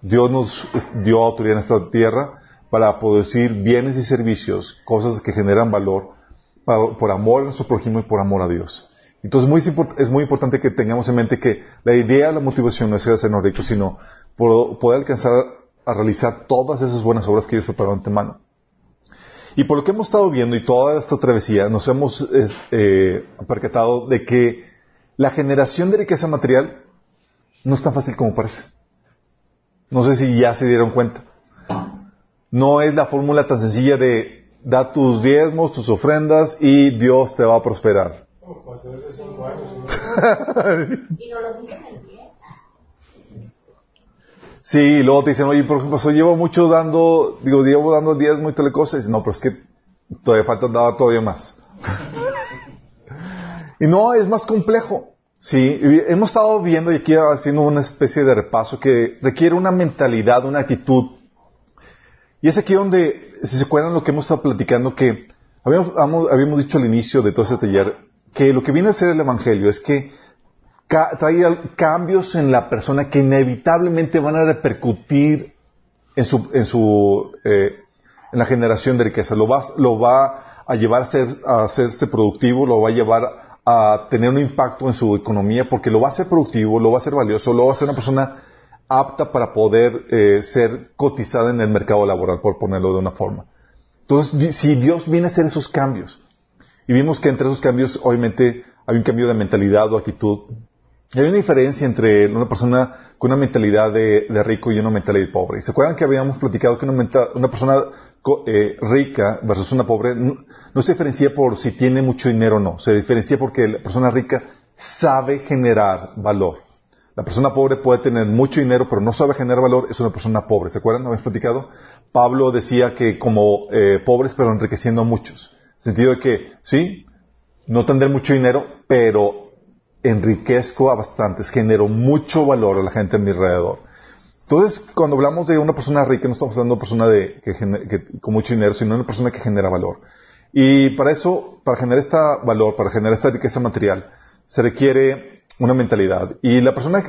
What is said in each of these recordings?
Dios nos dio autoridad en esta tierra para producir bienes y servicios, cosas que generan valor por amor a nuestro prójimo y por amor a Dios. Entonces es muy importante que tengamos en mente que la idea, la motivación no es hacernos ricos, sino poder alcanzar a realizar todas esas buenas obras que Dios preparó antemano. Y por lo que hemos estado viendo y toda esta travesía, nos hemos eh, percatado de que la generación de riqueza material no es tan fácil como parece. No sé si ya se dieron cuenta. No es la fórmula tan sencilla de da tus diezmos, tus ofrendas y Dios te va a prosperar. y no lo dicen en Sí, y luego te dicen, oye, por ejemplo, yo llevo mucho dando, digo, llevo dando diezmo y tal cosa. Y dicen, no, pero es que todavía falta dar todavía más. y no, es más complejo. Sí, hemos estado viendo y aquí haciendo una especie de repaso que requiere una mentalidad, una actitud. Y es aquí donde, si se acuerdan lo que hemos estado platicando, que habíamos, habíamos dicho al inicio de todo este taller, que lo que viene a ser el Evangelio es que trae cambios en la persona que inevitablemente van a repercutir en su, en su, eh, en la generación de riqueza. Lo va, lo va a llevar a, ser, a hacerse productivo, lo va a llevar a tener un impacto en su economía porque lo va a hacer productivo, lo va a hacer valioso, lo va a hacer una persona apta para poder eh, ser cotizada en el mercado laboral, por ponerlo de una forma. Entonces, si Dios viene a hacer esos cambios, y vimos que entre esos cambios, obviamente, hay un cambio de mentalidad o actitud, y hay una diferencia entre una persona con una mentalidad de, rico y una mentalidad de pobre. ¿Y se acuerdan que habíamos platicado que una, persona eh, rica versus una pobre no, se diferencia por si tiene mucho dinero o no. Se diferencia porque la persona rica sabe generar valor. La persona pobre puede tener mucho dinero, pero no sabe generar valor, es una persona pobre. ¿Se acuerdan? ¿Habíamos platicado? Pablo decía que como eh, pobres, pero enriqueciendo a muchos. Sentido de que, sí, no tendré mucho dinero, pero enriquezco a bastantes, genero mucho valor a la gente a mi alrededor. Entonces, cuando hablamos de una persona rica, no estamos hablando de una persona de, que, con mucho dinero, sino de una persona que genera valor. Y para eso, para generar este valor, para generar esta riqueza material, se requiere una mentalidad. Y la persona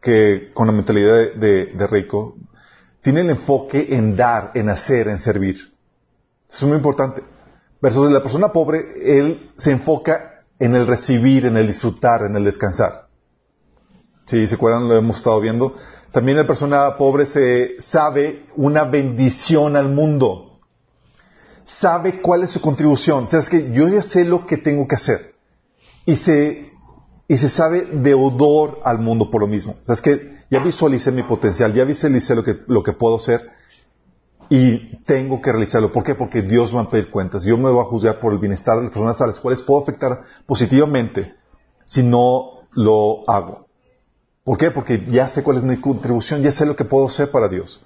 que, con la mentalidad de, rico tiene el enfoque en dar, en hacer, en servir. Eso es muy importante. Versus la persona pobre, él se enfoca en el recibir, en el disfrutar, en el descansar. Si se acuerdan, lo hemos estado viendo. También la persona pobre se sabe una bendición al mundo. Sabe cuál es su contribución. O sea, es que yo ya sé lo que tengo que hacer. Y se, y se sabe deudor al mundo por lo mismo. O sea, es que ya visualicé mi potencial, ya visualicé lo que, lo que puedo ser y tengo que realizarlo. ¿Por qué? Porque Dios va a pedir cuentas. Dios me va a juzgar por el bienestar de las personas a las cuales puedo afectar positivamente si no lo hago. ¿Por qué? Porque ya sé cuál es mi contribución, ya sé lo que puedo hacer para Dios.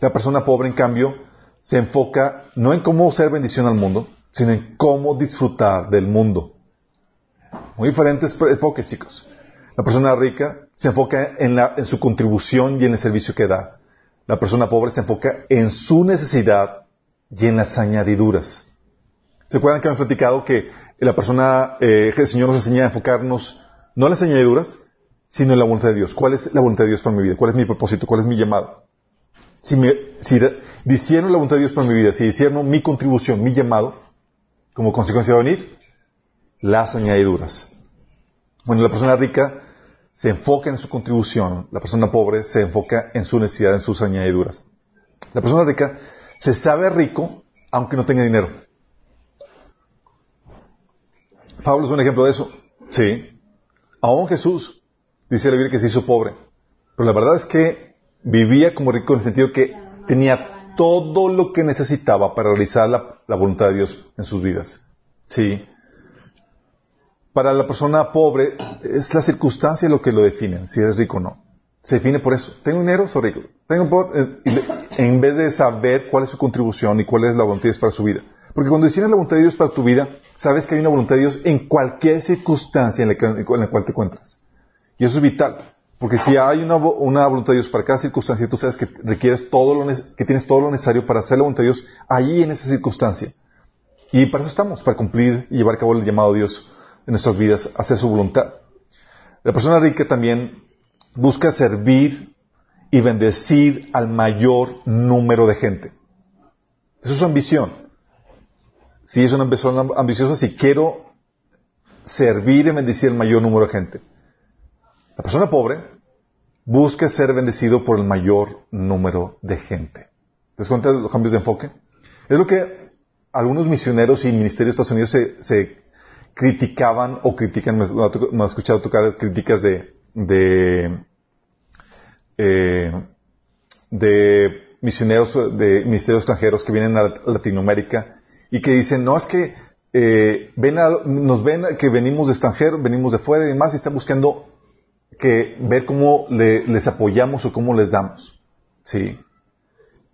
La persona pobre, en cambio, se enfoca no en cómo ser bendición al mundo, sino en cómo disfrutar del mundo. Muy diferentes enfoques, chicos. La persona rica se enfoca en, en su contribución y en el servicio que da. La persona pobre se enfoca en su necesidad y en las añadiduras. ¿Se acuerdan que hemos platicado que la persona, eh, el Señor nos enseña a enfocarnos no en las añadiduras, sino la voluntad de Dios? ¿Cuál es la voluntad de Dios para mi vida? ¿Cuál es mi propósito? ¿Cuál es mi llamado? Si, me, si la voluntad de Dios para mi vida, si disierno mi contribución, mi llamado, como consecuencia va a venir las añadiduras. Bueno, la persona rica se enfoca en su contribución, la persona pobre se enfoca en su necesidad, en sus añadiduras. La persona rica se sabe rico aunque no tenga dinero. Pablo es un ejemplo de eso. Sí. Aún Jesús dice la Biblia que se hizo pobre. Pero la verdad es que vivía como rico en el sentido que tenía todo lo que necesitaba para realizar la, voluntad de Dios en sus vidas. Sí. Para la persona pobre es la circunstancia lo que lo define, si eres rico o no. Se define por eso. Tengo dinero, soy rico. Tengo eh, en vez de saber cuál es su contribución y cuál es la voluntad de Dios para su vida. Porque cuando decides la voluntad de Dios para tu vida, sabes que hay una voluntad de Dios en cualquier circunstancia en la, cual te encuentras. Y eso es vital. Porque si hay una, voluntad de Dios para cada circunstancia, tú sabes que requieres todo lo, que tienes todo lo necesario para hacer la voluntad de Dios allí en esa circunstancia. Y para eso estamos, para cumplir y llevar a cabo el llamado de Dios en nuestras vidas, hacer su voluntad. La persona rica también busca servir y bendecir al mayor número de gente. Eso es su ambición. Si es una persona ambiciosa, si quiero servir y bendecir al mayor número de gente. La persona pobre busca ser bendecido por el mayor número de gente. ¿Te das cuenta de los cambios de enfoque? Es lo que algunos misioneros y ministerios de Estados Unidos se, criticaban o critican, me, me, escuchado tocar críticas de, de, eh, de misioneros de ministerios extranjeros que vienen a Latinoamérica y que dicen, no, es que eh, ven nos ven que venimos de extranjero, venimos de fuera y demás y están buscando que ver cómo les apoyamos o cómo les damos. Sí.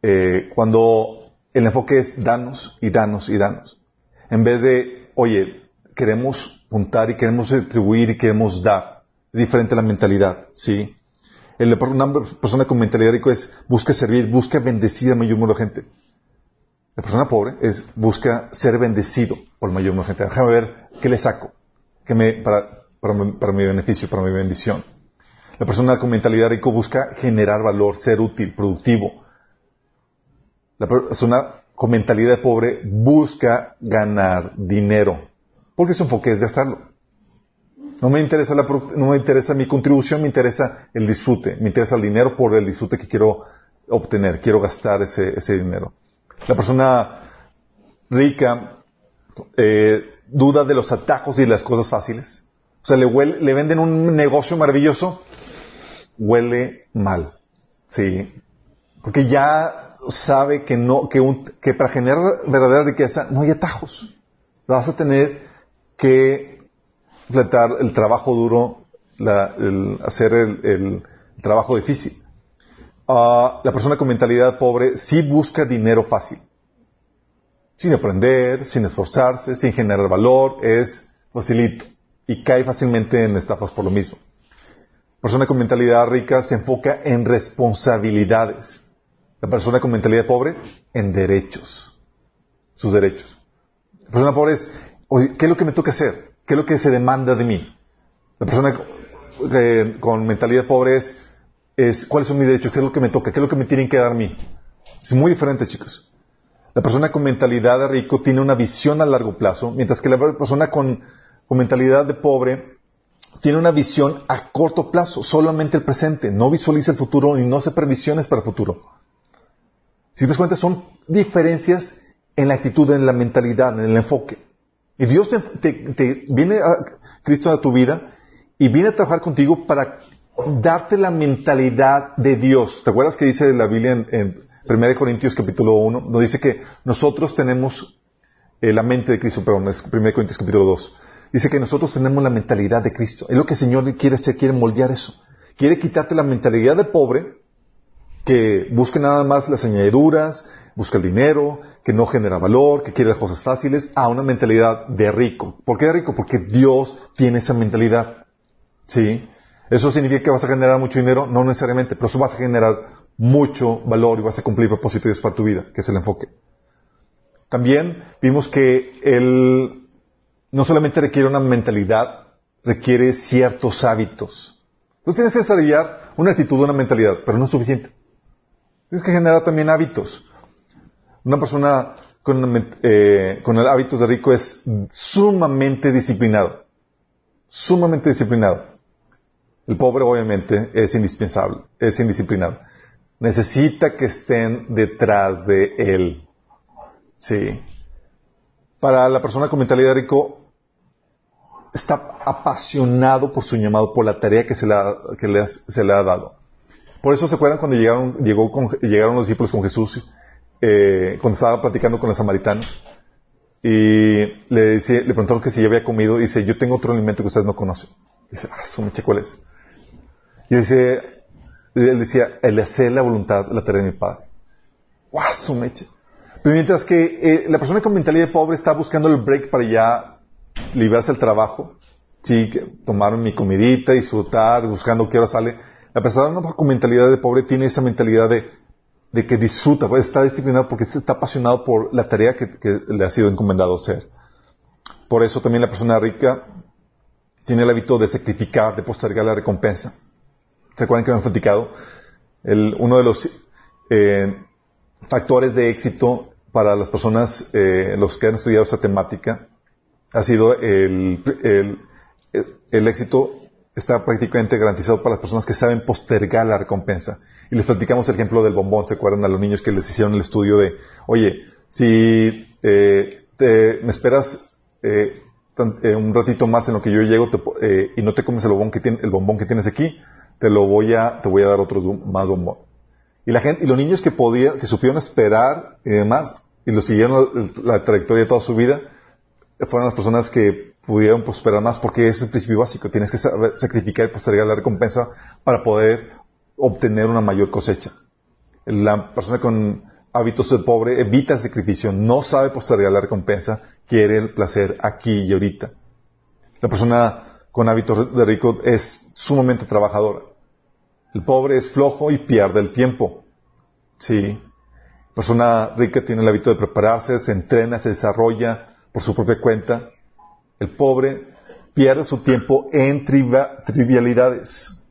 Eh, cuando el enfoque es danos y danos y danos. En vez de, oye, queremos juntar y queremos retribuir y queremos dar. Es diferente la mentalidad, ¿sí? El, una persona con mentalidad rico es busca servir, busca bendecir al mayor número de gente. La persona pobre es busca ser bendecido por el mayor número de gente. Déjame ver qué le saco que me, para, para, para mi beneficio, para mi bendición. La persona con mentalidad rico busca generar valor, ser útil, productivo. La persona con mentalidad pobre busca ganar dinero. Porque su enfoque es gastarlo. No me interesa la, no me interesa mi contribución, me interesa el disfrute, me interesa el dinero por el disfrute que quiero obtener, quiero gastar ese, ese dinero. La persona rica eh, duda de los atajos y las cosas fáciles. O sea, le, venden un negocio maravilloso, huele mal. Sí. Porque ya sabe que no, que, para generar verdadera riqueza no hay atajos. Vas a tener que completar el trabajo duro, hacer el, trabajo difícil. Uh, la persona con mentalidad pobre sí busca dinero fácil. Sin aprender, sin esforzarse, sin generar valor, es facilito. Y cae fácilmente en estafas por lo mismo persona con mentalidad rica se enfoca en responsabilidades. La persona con mentalidad pobre, en derechos. Sus derechos. La persona pobre es, ¿qué es lo que me toca hacer? ¿Qué es lo que se demanda de mí? La persona eh, con mentalidad pobre es, es, ¿cuáles son mis derechos? ¿Qué es lo que me toca? ¿Qué es lo que me tienen que dar a mí? Es muy diferente, chicos. La persona con mentalidad de rico tiene una visión a largo plazo, mientras que la persona con, con mentalidad de pobre tiene una visión a corto plazo, solamente el presente, no visualiza el futuro y no hace previsiones para el futuro. Si te das cuenta, son diferencias en la actitud, en la mentalidad, en el enfoque. Y Dios te, viene a Cristo a tu vida y viene a trabajar contigo para darte la mentalidad de Dios. ¿Te acuerdas que dice la Biblia en, 1 Corintios capítulo 1? Nos dice que nosotros tenemos eh, la mente de Cristo, perdón, es 1 Corintios capítulo 2. Dice que nosotros tenemos la mentalidad de Cristo. Es lo que el Señor quiere hacer, quiere moldear eso. Quiere quitarte la mentalidad de pobre, que busca nada más las añadiduras, busca el dinero, que no genera valor, que quiere las cosas fáciles, a una mentalidad de rico. ¿Por qué de rico? Porque Dios tiene esa mentalidad. ¿Sí? ¿Eso significa que vas a generar mucho dinero? No necesariamente, pero eso vas a generar mucho valor y vas a cumplir propósitos para tu vida, que es el enfoque. También vimos que el, no solamente requiere una mentalidad, requiere ciertos hábitos. Entonces tienes que desarrollar una actitud, una mentalidad, pero no es suficiente. Tienes que generar también hábitos. Una persona con, eh, con el hábito de rico es sumamente disciplinado. Sumamente disciplinado. El pobre obviamente es indispensable, es indisciplinado. Necesita que estén detrás de él. Sí. Para la persona con mentalidad rico, está apasionado por su llamado, por la tarea que se le ha, que se le ha dado. Por eso se acuerdan cuando llegaron, llegó llegaron los discípulos con Jesús, eh, cuando estaba platicando con la samaritana, y le, decía, le preguntaron que si ya había comido, y dice, yo tengo otro alimento que ustedes no conocen. Y dice, ah, su meche, ¿cuál es? Y dice, él decía, el hacer la voluntad, la tarea de mi padre. ¡Guau, su meche! Pero mientras que eh, la persona con mentalidad pobre está buscando el break para ya librarse el trabajo, sí, tomar mi comidita, disfrutar, buscando qué hora sale. La persona con mentalidad de pobre tiene esa mentalidad de, de que disfruta, puede estar disciplinado porque está apasionado por la tarea que, le ha sido encomendado hacer. Por eso también la persona rica tiene el hábito de sacrificar, de postergar la recompensa. ¿Se acuerdan que han platicado? El, uno de los eh, factores de éxito para las personas, eh, los que han estudiado esta temática, ha sido el, el, el éxito está prácticamente garantizado para las personas que saben postergar la recompensa. Y les platicamos el ejemplo del bombón, ¿se acuerdan a los niños que les hicieron el estudio de, oye, si eh, me esperas eh, eh, un ratito más en lo que yo llego te, y no te comes el bombón que, tiene, el bombón que tienes aquí, te lo voy a, te voy a dar otro más bombón. Y la gente, y los niños que podían, que supieron esperar y demás, y lo siguieron la, trayectoria de toda su vida, fueron las personas que pudieron prosperar más porque es el principio básico. Tienes que sacrificar y postergar la recompensa para poder obtener una mayor cosecha. La persona con hábitos de pobre evita el sacrificio, no sabe postergar la recompensa, quiere el placer aquí y ahorita. La persona con hábitos de rico es sumamente trabajadora. El pobre es flojo y pierde el tiempo. Sí. La persona rica tiene el hábito de prepararse, se entrena, se desarrolla por su propia cuenta. El pobre pierde su tiempo en trivialidades.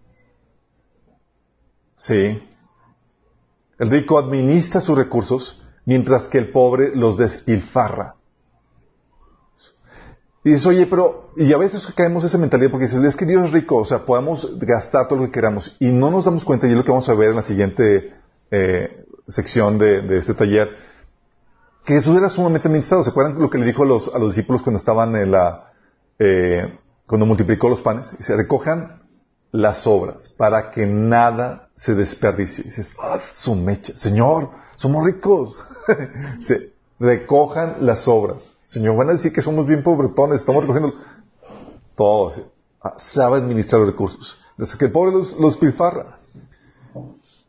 Sí. El rico administra sus recursos mientras que el pobre los despilfarra. Y dices, oye, pero, y a veces caemos en esa mentalidad porque dices, es que Dios es rico, o sea, podemos gastar todo lo que queramos y no nos damos cuenta, y es lo que vamos a ver en la siguiente eh, sección de, este taller, que Jesús era sumamente administrado. ¿Se acuerdan lo que le dijo a los, a los discípulos cuando estaban en la, eh, cuando multiplicó los panes? Y se recojan las obras para que nada se desperdicie. Y dices, ah, su mecha. Señor, somos ricos. se recojan las obras. Señor, van a decir que somos bien pobretones, estamos recogiendo todo. Ah, sabe administrar los recursos. Desde que el pobre los, los pilfarra.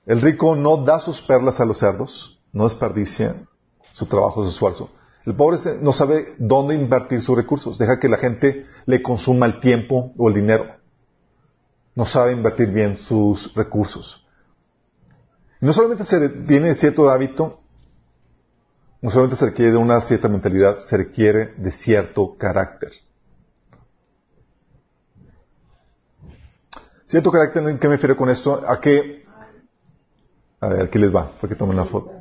El rico no da sus perlas a los cerdos, no desperdicia su trabajo, su esfuerzo. El pobre no sabe dónde invertir sus recursos, deja que la gente le consuma el tiempo o el dinero. No sabe invertir bien sus recursos. No solamente se tiene cierto hábito, no solamente se requiere de una cierta mentalidad, se requiere de cierto carácter. Cierto carácter, ¿en qué me refiero con esto? A qué? A ver, aquí les va, porque tomen la foto.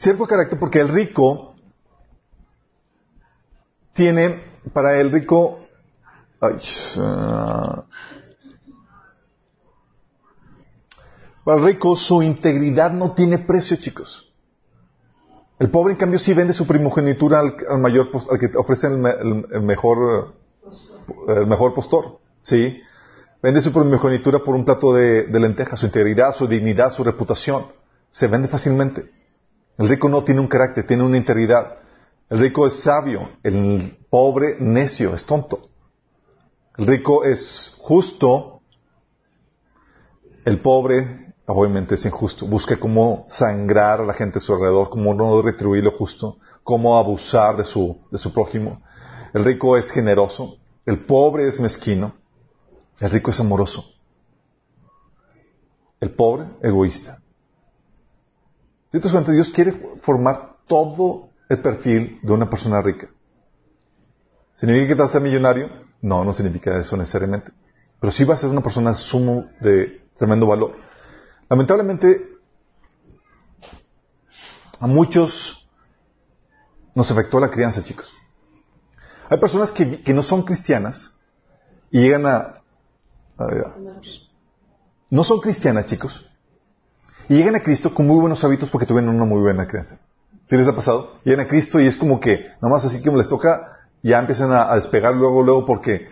Cierto carácter porque el rico tiene, para el rico, ay, uh, para el rico su integridad no tiene precio, chicos. El pobre, en cambio, sí vende su primogenitura al, mayor, al que ofrece el, mejor, el mejor postor, ¿sí? Vende su primogenitura por un plato de, de lentejas, su integridad, su dignidad, su reputación. Se vende fácilmente. El rico no tiene un carácter, tiene una integridad. El rico es sabio, el pobre necio, es tonto. El rico es justo, el pobre obviamente es injusto. Busca cómo sangrar a la gente a su alrededor, cómo no retribuir lo justo, cómo abusar de su, de su prójimo. El rico es generoso, el pobre es mezquino, el rico es amoroso. El pobre, egoísta. ¿Te das cuenta? Dios quiere formar todo el perfil de una persona rica. ¿Significa que te vas a ser millonario? No, no significa eso necesariamente. Pero sí va a ser una persona sumo de tremendo valor. Lamentablemente, a muchos nos afectó la crianza, chicos. Hay personas que, no son cristianas y llegan a, no son cristianas, chicos, y llegan a Cristo con muy buenos hábitos porque tuvieron una muy buena crianza. ¿Sí les ha pasado? Llegan a Cristo y es como que, nada más así que les toca, ya empiezan a, despegar luego, luego porque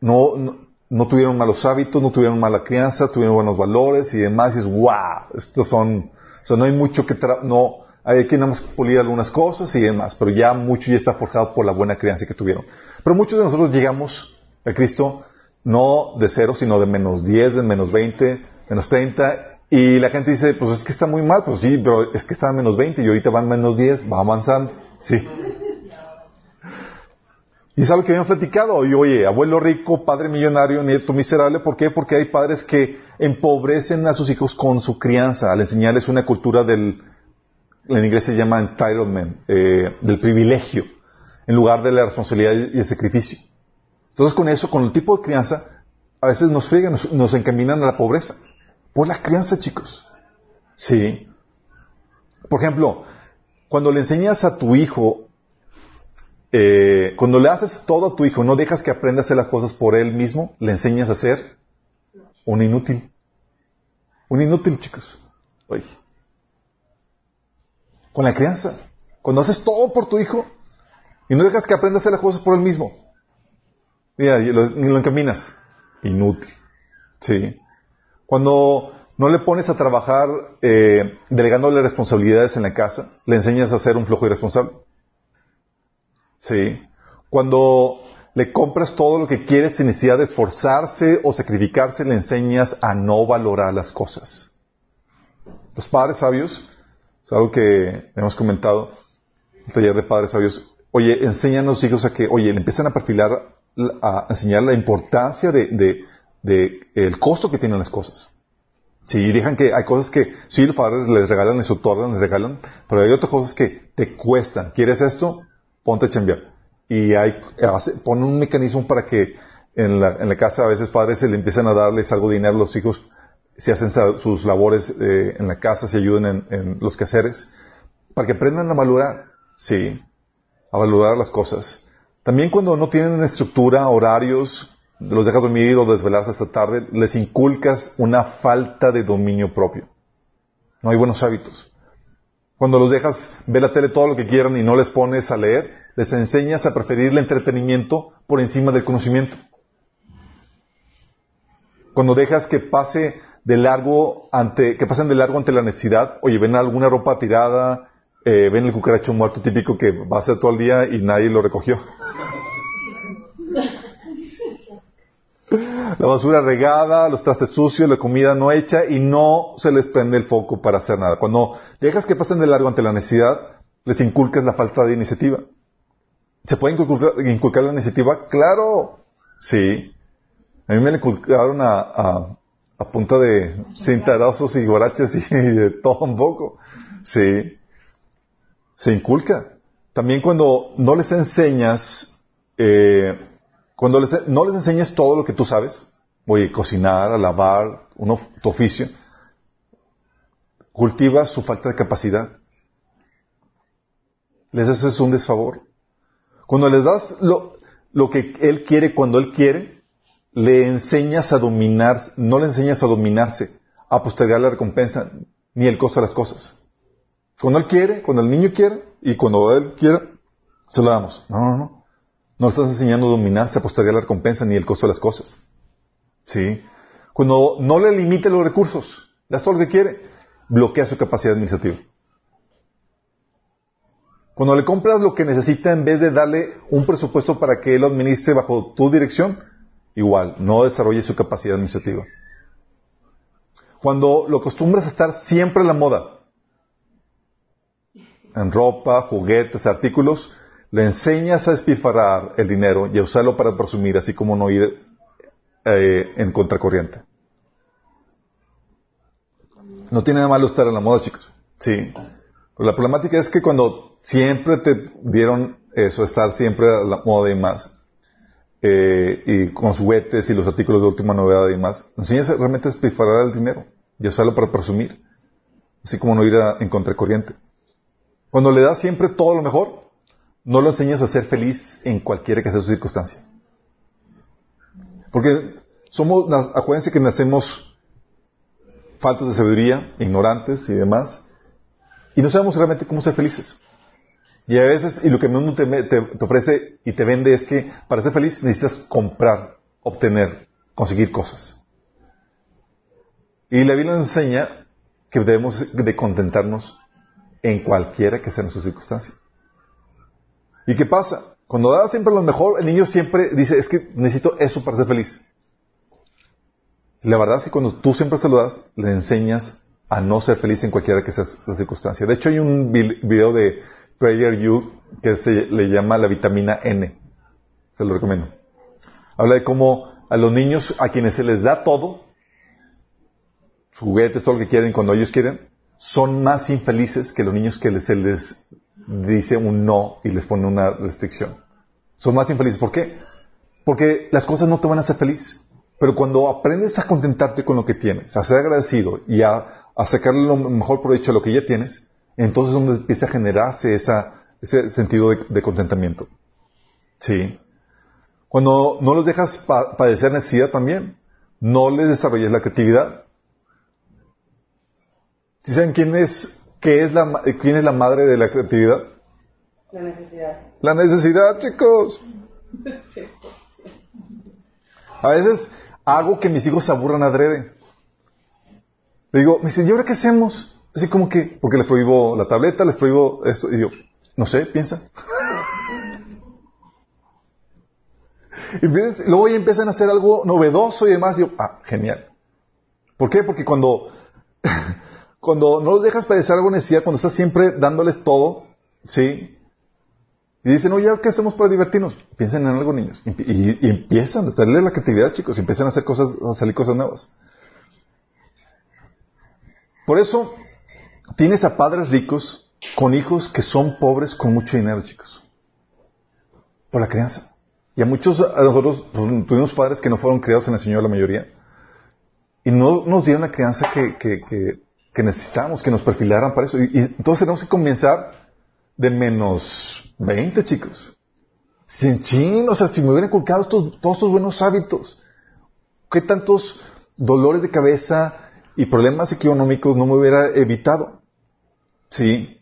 no, no, tuvieron malos hábitos, no tuvieron mala crianza, tuvieron buenos valores y demás. Y es, wow, estos son, o sea, no hay mucho que, no, hay que nada más pulir algunas cosas y demás, pero ya mucho ya está forjado por la buena crianza que tuvieron. Pero muchos de nosotros llegamos a Cristo no de cero, sino de menos 10, de menos 20, menos 30, y la gente dice, pues es que está muy mal, pues sí, pero es que está a menos 20 y ahorita va a menos 10, va avanzando. Sí. Y algo que habían platicado. Y oye, abuelo rico, padre millonario, nieto miserable. ¿Por qué? Porque hay padres que empobrecen a sus hijos con su crianza, al enseñarles una cultura del, en inglés se llama entitlement, eh, del privilegio, en lugar de la responsabilidad y el sacrificio. Entonces con eso, con el tipo de crianza, a veces nos friegan, nos, encaminan a la pobreza. Por la crianza, chicos. Sí. Por ejemplo, cuando le enseñas a tu hijo, eh, cuando le haces todo a tu hijo, no dejas que aprenda a hacer las cosas por él mismo, le enseñas a ser un inútil. Un inútil, chicos. Oye. Con la crianza. Cuando haces todo por tu hijo y no dejas que aprenda a hacer las cosas por él mismo. Mira, lo, lo encaminas. Inútil. Sí. Cuando no le pones a trabajar eh, delegándole responsabilidades en la casa, le enseñas a ser un flojo irresponsable. Sí. Cuando le compras todo lo que quieres sin necesidad de esforzarse o sacrificarse, le enseñas a no valorar las cosas. Los padres sabios, es algo que hemos comentado, el taller de padres sabios, oye, enseñan a los hijos a que, oye, le empiezan a perfilar, a enseñar la importancia de, el costo que tienen las cosas. Sí, dejan que hay cosas que sí los padres les regalan su torre, les regalan, pero hay otras cosas que te cuestan. ¿Quieres esto? Ponte a chambear. Y hay, pone un mecanismo para que en la, en la casa a veces padres se le empiezan a darles algo de dinero a los hijos si hacen sus labores eh, en la casa, si ayuden en, en, los quehaceres, para que aprendan a valorar, sí, a valorar las cosas. También cuando no tienen estructura, horarios, los dejas dormir o desvelarse hasta tarde, les inculcas una falta de dominio propio. No hay buenos hábitos. Cuando los dejas ver la tele todo lo que quieran y no les pones a leer, les enseñas a preferir el entretenimiento por encima del conocimiento. Cuando dejas que pase de largo ante, que pasen de largo ante la necesidad, oye, ven alguna ropa tirada, eh, ven el cucaracho muerto típico que va a ser todo el día y nadie lo recogió. La basura regada, los trastes sucios, la comida no hecha y no se les prende el foco para hacer nada. Cuando dejas que pasen de largo ante la necesidad, les inculcas la falta de iniciativa. ¿Se puede inculcar, la iniciativa? Claro, sí. A mí me la inculcaron a, a, punta de cintarazos y guaraches y de todo un poco. Sí. Se inculca. También cuando no les enseñas eh, cuando no les enseñes todo lo que tú sabes, oye, cocinar, a lavar, uno, tu oficio, cultivas su falta de capacidad. Les haces un desfavor. Cuando les das lo, lo que él quiere cuando él quiere, le enseñas a dominar, no le enseñas a dominarse, a postergar la recompensa, ni el costo de las cosas. Cuando él quiere, cuando el niño quiere, y cuando él quiera, se lo damos. No, no, no. No estás enseñando a dominarse, a postergar la recompensa ni el costo de las cosas. ¿Sí? Cuando no le limite los recursos, das todo lo que quiere, bloquea su capacidad administrativa. Cuando le compras lo que necesita en vez de darle un presupuesto para que él lo administre bajo tu dirección, igual, no desarrolle su capacidad administrativa. Cuando lo acostumbras a estar siempre en la moda, en ropa, juguetes, artículos, le enseñas a despilfarrar el dinero y a usarlo para presumir, así como no ir eh, en contracorriente. No tiene nada malo estar en la moda, chicos. Sí. Pero la problemática es que cuando siempre te dieron eso, estar siempre a la moda y más, eh, y con juguetes y los artículos de última novedad y más, enseñas realmente a despilfarrar el dinero y usarlo para presumir, así como no ir en contracorriente. Cuando le das siempre todo lo mejor, no lo enseñas a ser feliz en cualquiera que sea su circunstancia. Porque somos, acuérdense que nacemos faltos de sabiduría, ignorantes y demás, y no sabemos realmente cómo ser felices. Y a veces, y lo que el mundo te, ofrece y te vende es que para ser feliz necesitas comprar, obtener, conseguir cosas. Y la Biblia nos enseña que debemos de contentarnos en cualquiera que sea nuestra circunstancia. ¿Y qué pasa? Cuando das siempre lo mejor, el niño siempre dice, es que necesito eso para ser feliz. La verdad es que cuando tú siempre se lo das, le enseñas a no ser feliz en cualquiera que sea la circunstancia. De hecho, hay un video de Prayer You que se le llama la vitamina N. Se lo recomiendo. Habla de cómo a los niños a quienes se les da todo, juguetes, todo lo que quieren, cuando ellos quieren, son más infelices que los niños que se les dice un no y les pone una restricción. Son más infelices. ¿Por qué? Porque las cosas no te van a hacer feliz. Pero cuando aprendes a contentarte con lo que tienes, a ser agradecido y a, sacarle lo mejor provecho a lo que ya tienes, entonces es donde empieza a generarse ese sentido de, contentamiento. Sí. Cuando no los dejas padecer necesidad también, no les desarrollas la creatividad. ¿Sí saben quién es, qué es la, quién es la madre de la creatividad? La necesidad. La necesidad, chicos. A veces hago que mis hijos se aburran adrede. Le digo, me dicen, ¿y ahora qué hacemos? Así como que, porque les prohíbo la tableta, les prohíbo esto. Y yo, no sé, piensa. y luego ya empiezan a hacer algo novedoso y demás. Y yo, ah, genial. ¿Por qué? Porque cuando, cuando no los dejas padecer algo necesidad, cuando estás siempre dándoles todo, ¿sí? Y dicen, oye, ¿qué hacemos para divertirnos? Piensen en algo, niños. Y, empiezan a salir la creatividad, chicos. Y empiezan a hacer cosas, a salir cosas nuevas. Por eso, tienes a padres ricos con hijos que son pobres con mucho dinero, chicos. Por la crianza. Y a muchos, a nosotros, pues, tuvimos padres que no fueron criados en el Señor, la mayoría. Y no nos dieron la crianza que, que necesitamos, que nos perfilaran para eso. Y, y entonces tenemos que comenzar de menos 20, chicos. Sin chin, o sea, si me hubieran inculcado todos estos buenos hábitos, ¿qué tantos dolores de cabeza y problemas económicos no me hubiera evitado? Sí.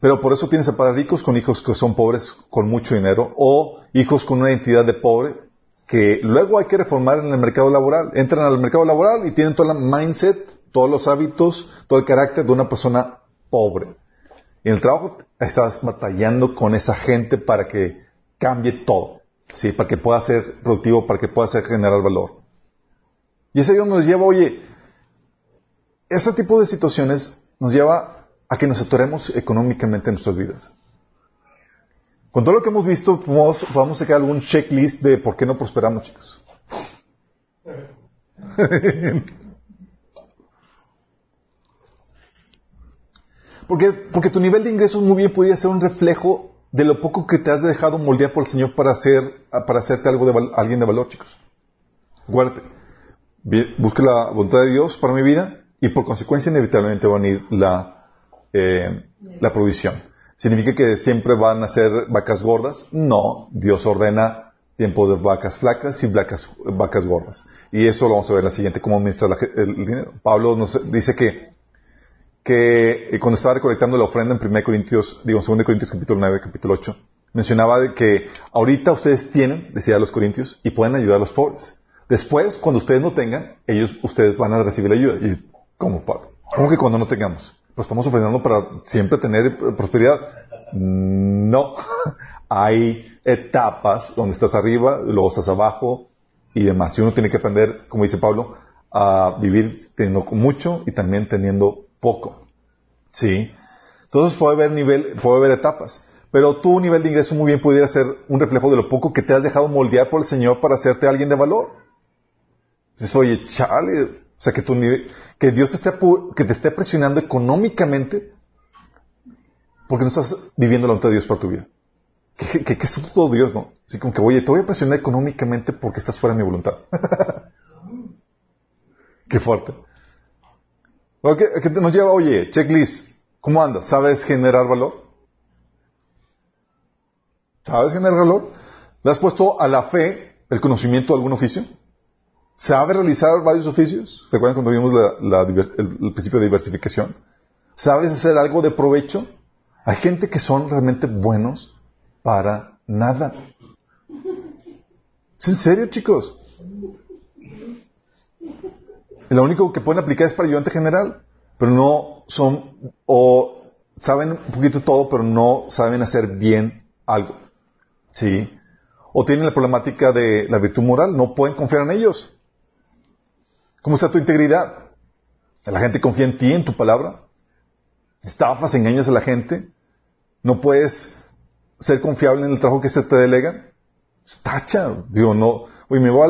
Pero por eso tienes a padres ricos con hijos que son pobres con mucho dinero o hijos con una identidad de pobre que luego hay que reformar en el mercado laboral. Entran al mercado laboral y tienen todo el mindset, todos los hábitos, todo el carácter de una persona pobre. En el trabajo estás batallando con esa gente para que cambie todo, ¿sí? Para que pueda ser productivo, para que pueda ser generar valor. Y ese Dios nos lleva, oye, ese tipo de situaciones nos lleva a que nos atoremos económicamente en nuestras vidas. Con todo lo que hemos visto, vamos, vamos a sacar algún checklist de por qué no prosperamos, chicos. Porque, porque tu nivel de ingresos muy bien podría ser un reflejo de lo poco que te has dejado moldear por el Señor para, hacer, para hacerte algo de alguien de valor, chicos. Guárdate. Busca la voluntad de Dios para mi vida y por consecuencia inevitablemente va a venir la, eh, la provisión. ¿Significa que siempre van a ser vacas gordas? No. Dios ordena tiempo de vacas flacas y vacas, vacas gordas. Y eso lo vamos a ver en la siguiente, cómo administrar el dinero. Pablo nos dice que que eh, cuando estaba recolectando la ofrenda en 1 Corintios, digo, en 2 Corintios capítulo 9, capítulo 8, mencionaba que ahorita ustedes tienen, decía los Corintios, y pueden ayudar a los pobres. Después, cuando ustedes no tengan, ellos, ustedes van a recibir la ayuda. Y, ¿cómo, Pablo? ¿Cómo que cuando no tengamos? Pues estamos ofreciendo para siempre tener prosperidad. No. Hay etapas donde estás arriba, luego estás abajo y demás. Y uno tiene que aprender, como dice Pablo, a vivir teniendo mucho y también teniendo poco. ¿Sí? Entonces puede haber nivel, puede haber etapas. Pero tu nivel de ingreso muy bien pudiera ser un reflejo de lo poco que te has dejado moldear por el Señor para hacerte alguien de valor. Dices, oye, chale, o sea, que tu que Dios te esté, que te esté presionando económicamente porque no estás viviendo la voluntad de Dios para tu vida. Que, que es todo Dios, ¿no? Así como que, oye, te voy a presionar económicamente porque estás fuera de mi voluntad. Qué fuerte. ¿Qué, nos lleva? Oye, checklist. ¿Cómo andas? ¿Sabes generar valor? ¿Sabes generar valor? ¿Le has puesto a la fe el conocimiento de algún oficio? ¿Sabes realizar varios oficios? ¿Se acuerdan cuando vimos el, principio de diversificación? ¿Sabes hacer algo de provecho? Hay gente que son realmente buenos para nada. ¿Es en serio, chicos? Lo único que pueden aplicar es para ayudante general, pero no son, o saben un poquito todo, pero no saben hacer bien algo. ¿Sí? O tienen la problemática de la virtud moral, no pueden confiar en ellos. ¿Cómo está tu integridad? ¿La gente confía en ti, en tu palabra? ¿Estafas, engañas a la gente? ¿No puedes ser confiable en el trabajo que se te delega? Tacha, digo, no, oye, me va,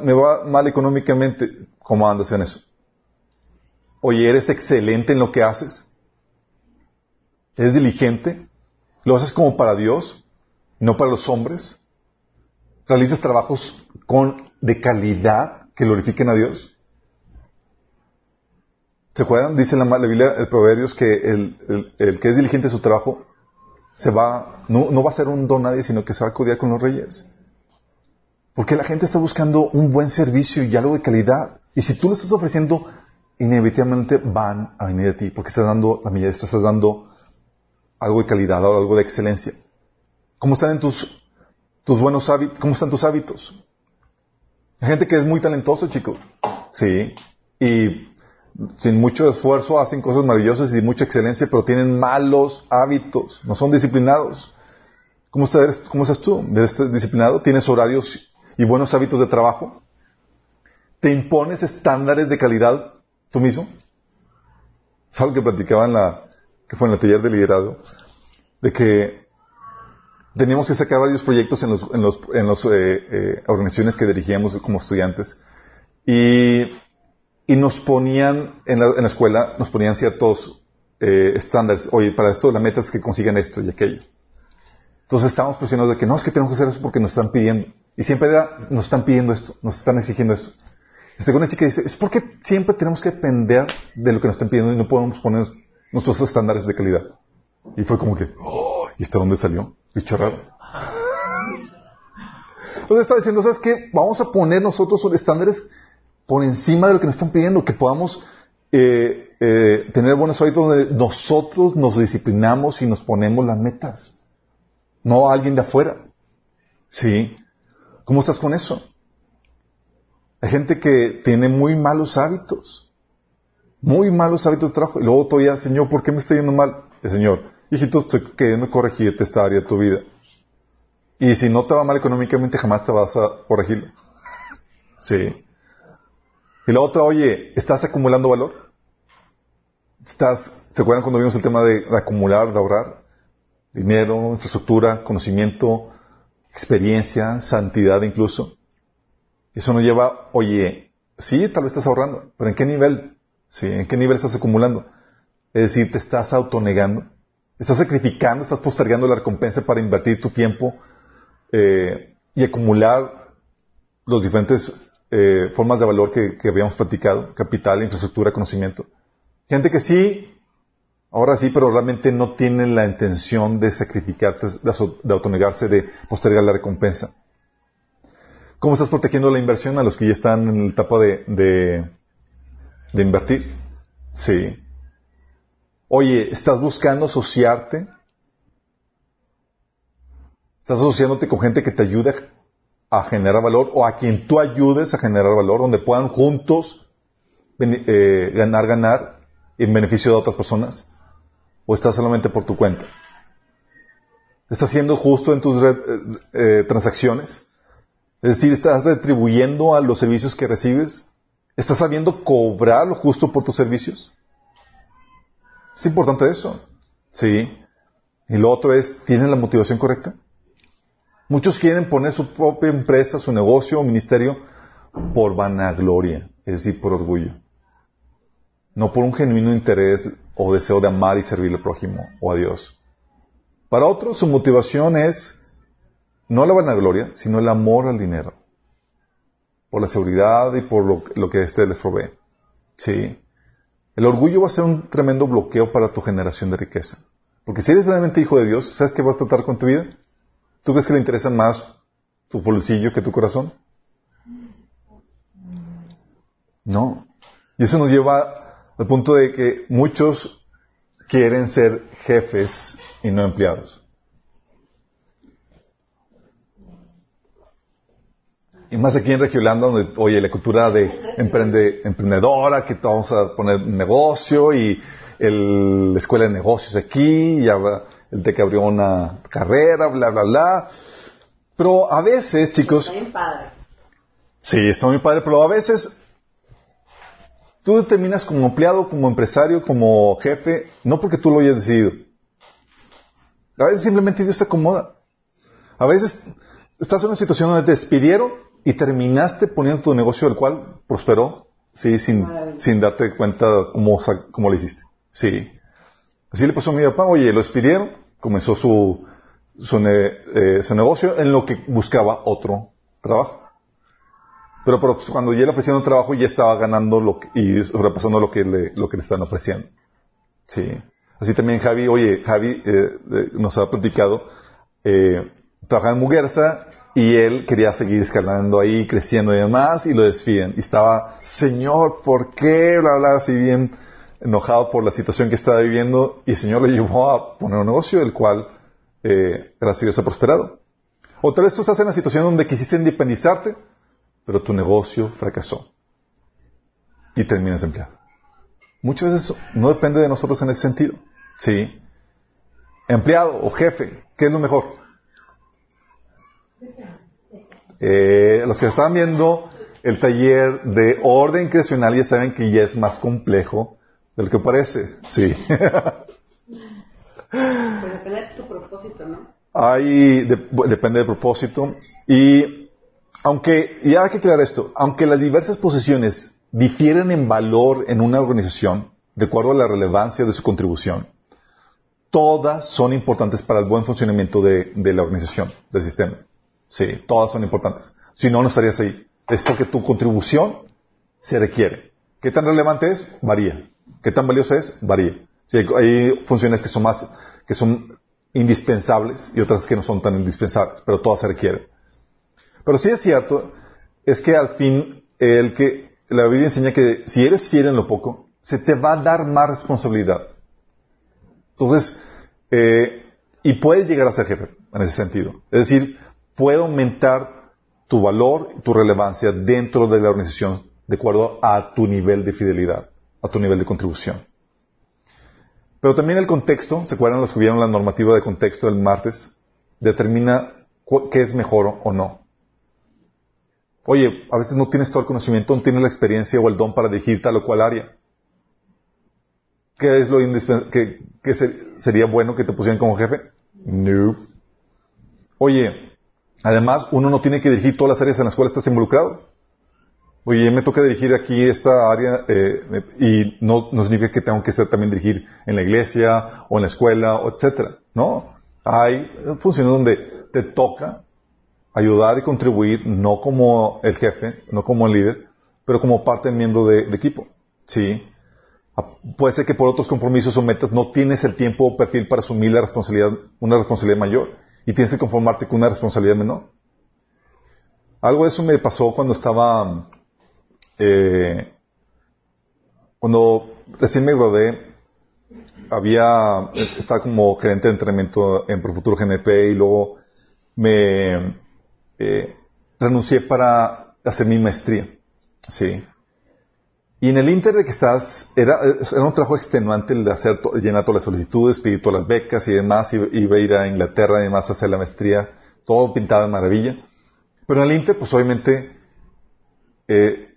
me va mal económicamente, ¿Cómo andas en eso? Oye, ¿eres excelente en lo que haces? ¿Eres diligente? ¿Lo haces como para Dios? ¿No para los hombres? realizas trabajos con, de calidad que glorifiquen a Dios. ¿Se acuerdan? Dice la, Biblia, el Proverbios, que el, que es diligente en su trabajo se va, no, no va a ser un don nadie, sino que se va a acudir con los reyes. Porque la gente está buscando un buen servicio y algo de calidad. Y si tú lo estás ofreciendo, inevitablemente van a venir de ti, porque estás dando la milla estás dando algo de calidad, algo de excelencia. ¿Cómo están en tus, tus buenos hábitos? ¿Cómo están tus hábitos? Hay gente que es muy talentosa, chicos. Sí. Y sin mucho esfuerzo hacen cosas maravillosas y mucha excelencia, pero tienen malos hábitos, no son disciplinados. ¿Cómo estás, cómo estás tú? ¿Eres disciplinado? ¿Tienes horarios y buenos hábitos de trabajo? ¿Te impones estándares de calidad tú mismo? Es algo que platicaba en la, que fue en el taller de liderazgo, de que teníamos que sacar varios proyectos en los eh, eh, organizaciones que dirigíamos como estudiantes y, nos ponían en la, en la, escuela, nos ponían ciertos eh, estándares. Oye, para esto la meta es que consigan esto y aquello. Entonces estábamos presionados de que no, es que tenemos que hacer eso porque nos están pidiendo. Y siempre era, nos están pidiendo esto, nos están exigiendo esto. Este con una chica dice, es porque siempre tenemos que depender de lo que nos están pidiendo y no podemos poner nuestros estándares de calidad. Y fue como que, oh, ¿y hasta dónde salió? Bicho raro. Entonces está diciendo, ¿sabes qué? Vamos a poner nosotros estándares por encima de lo que nos están pidiendo, que podamos eh, eh, tener buenos hábitos donde nosotros nos disciplinamos y nos ponemos las metas. No alguien de afuera. ¿Sí? ¿Cómo estás con eso? Hay gente que tiene muy malos hábitos. Muy malos hábitos de trabajo. Y luego todavía, Señor, ¿por qué me está yendo mal? El Señor, hijito, estoy queriendo corregirte esta área de tu vida. Y si no te va mal económicamente, jamás te vas a corregirlo. Sí. Y la otra, oye, ¿estás acumulando valor? ¿Estás, ¿Se acuerdan cuando vimos el tema de acumular, de ahorrar? dinero, infraestructura, conocimiento, experiencia, santidad incluso. Eso nos lleva, oye, sí, tal vez estás ahorrando, pero ¿en qué nivel? Sí, ¿en qué nivel estás acumulando? Es decir, te estás autonegando, estás sacrificando, estás postergando la recompensa para invertir tu tiempo eh, y acumular los diferentes eh, formas de valor que, habíamos platicado, capital, infraestructura, conocimiento. Gente que sí Ahora sí, pero realmente no tienen la intención de sacrificarte, de autonegarse, de postergar la recompensa. ¿Cómo estás protegiendo la inversión a los que ya están en la etapa de, de, invertir? Sí. Oye, ¿estás buscando asociarte? ¿Estás asociándote con gente que te ayude a generar valor o a quien tú ayudes a generar valor, donde puedan juntos eh, ganar, ganar en beneficio de otras personas? ¿O estás solamente por tu cuenta? ¿Estás siendo justo en tus eh, eh, transacciones? Es decir, ¿estás retribuyendo a los servicios que recibes? ¿Estás sabiendo cobrar lo justo por tus servicios? Es importante eso. Sí. Y lo otro es, ¿tienen la motivación correcta? Muchos quieren poner su propia empresa, su negocio o ministerio por vanagloria, es decir, por orgullo. No por un genuino interés o deseo de amar y servir al prójimo o a Dios. Para otros su motivación es no la vanagloria, sino el amor al dinero, por la seguridad y por lo, que éste les provee. Sí. El orgullo va a ser un tremendo bloqueo para tu generación de riqueza. Porque si eres realmente hijo de Dios, ¿sabes qué va a tratar con tu vida? ¿Tú crees que le interesa más tu bolsillo que tu corazón? No. Y eso nos lleva al punto de que muchos quieren ser jefes y no empleados. Y más aquí en Regiolanda, donde, oye, la cultura de emprende, emprendedora, que vamos a poner negocio y el, la escuela de negocios aquí, y el de que abrió una carrera, bla, bla, bla. Pero a veces, chicos... Está muy padre. Sí, está muy padre, pero a veces Tú terminas como empleado, como empresario, como jefe, no porque tú lo hayas decidido. A veces simplemente Dios te acomoda. A veces estás en una situación donde te despidieron y terminaste poniendo tu negocio, el cual prosperó, sí, sin, sin darte cuenta cómo, cómo lo hiciste. Sí. Así le pasó a mi papá, oye, lo despidieron, comenzó su, su, eh, su negocio en lo que buscaba otro trabajo. Pero, pero pues, cuando ya le ofrecieron trabajo, ya estaba ganando lo que, y sobrepasando lo que le, lo que le están ofreciendo. Sí. Así también Javi, oye, Javi eh, eh, nos ha platicado, eh, trabajaba en Muguerza y él quería seguir escalando ahí, creciendo y demás, y lo despiden. Y estaba, Señor, ¿por qué? Bla, bla, así bien enojado por la situación que estaba viviendo, y el Señor le llevó a poner un negocio, el cual, eh, gracias a prosperado. O tal vez tú estás en la situación donde quisiste independizarte, pero tu negocio fracasó. Y terminas empleado. Muchas veces no depende de nosotros en ese sentido. ¿Sí? Empleado o jefe, ¿qué es lo mejor? Eh, los que están viendo el taller de orden creacional ya saben que ya es más complejo de lo que parece. Sí. Pues depende de tu propósito, ¿no? Ahí depende del propósito. Y aunque, ya hay que aclarar esto, aunque las diversas posiciones difieren en valor en una organización, de acuerdo a la relevancia de su contribución, todas son importantes para el buen funcionamiento de, de la organización, del sistema. Sí, todas son importantes. Si no, no estarías ahí. Es porque tu contribución se requiere. ¿Qué tan relevante es? Varía. ¿Qué tan valiosa es? Varía. Si hay, funciones que son más, que son indispensables y otras que no son tan indispensables, pero todas se requieren. Pero sí es cierto, es que al fin, el que, la Biblia enseña que si eres fiel en lo poco, se te va a dar más responsabilidad. Entonces, eh, y puedes llegar a ser jefe en ese sentido. Es decir, puede aumentar tu valor, tu relevancia dentro de la organización de acuerdo a tu nivel de fidelidad, a tu nivel de contribución. Pero también el contexto, ¿se acuerdan los que vieron la normativa de contexto del martes? Determina qué es mejor o no. Oye, a veces no tienes todo el conocimiento, no tienes la experiencia o el don para dirigir tal o cual área. ¿Qué es lo indispensable? ¿Qué, sería bueno que te pusieran como jefe? No. Oye, además uno no tiene que dirigir todas las áreas en las cuales estás involucrado. Oye, me toca dirigir aquí esta área eh, y no, no, significa que tengo que ser también dirigir en la iglesia o en la escuela, etcétera. No, hay funciones donde te toca ayudar y contribuir no como el jefe, no como el líder, pero como parte miembro de, de equipo. Sí. Puede ser que por otros compromisos o metas no tienes el tiempo o perfil para asumir la responsabilidad, una responsabilidad mayor y tienes que conformarte con una responsabilidad menor. Algo de eso me pasó cuando estaba, eh, cuando recién me gradué, había, estaba como gerente de entrenamiento en Profuturo GNP y luego me eh, renuncié para hacer mi maestría. Sí. Y en el Inter de que estás, era, era un trabajo extenuante el de hacer, llenar todas las solicitudes, pedir todas las becas y demás, iba a ir a Inglaterra y demás a hacer la maestría, todo pintado de maravilla. Pero en el Inter, pues obviamente, eh,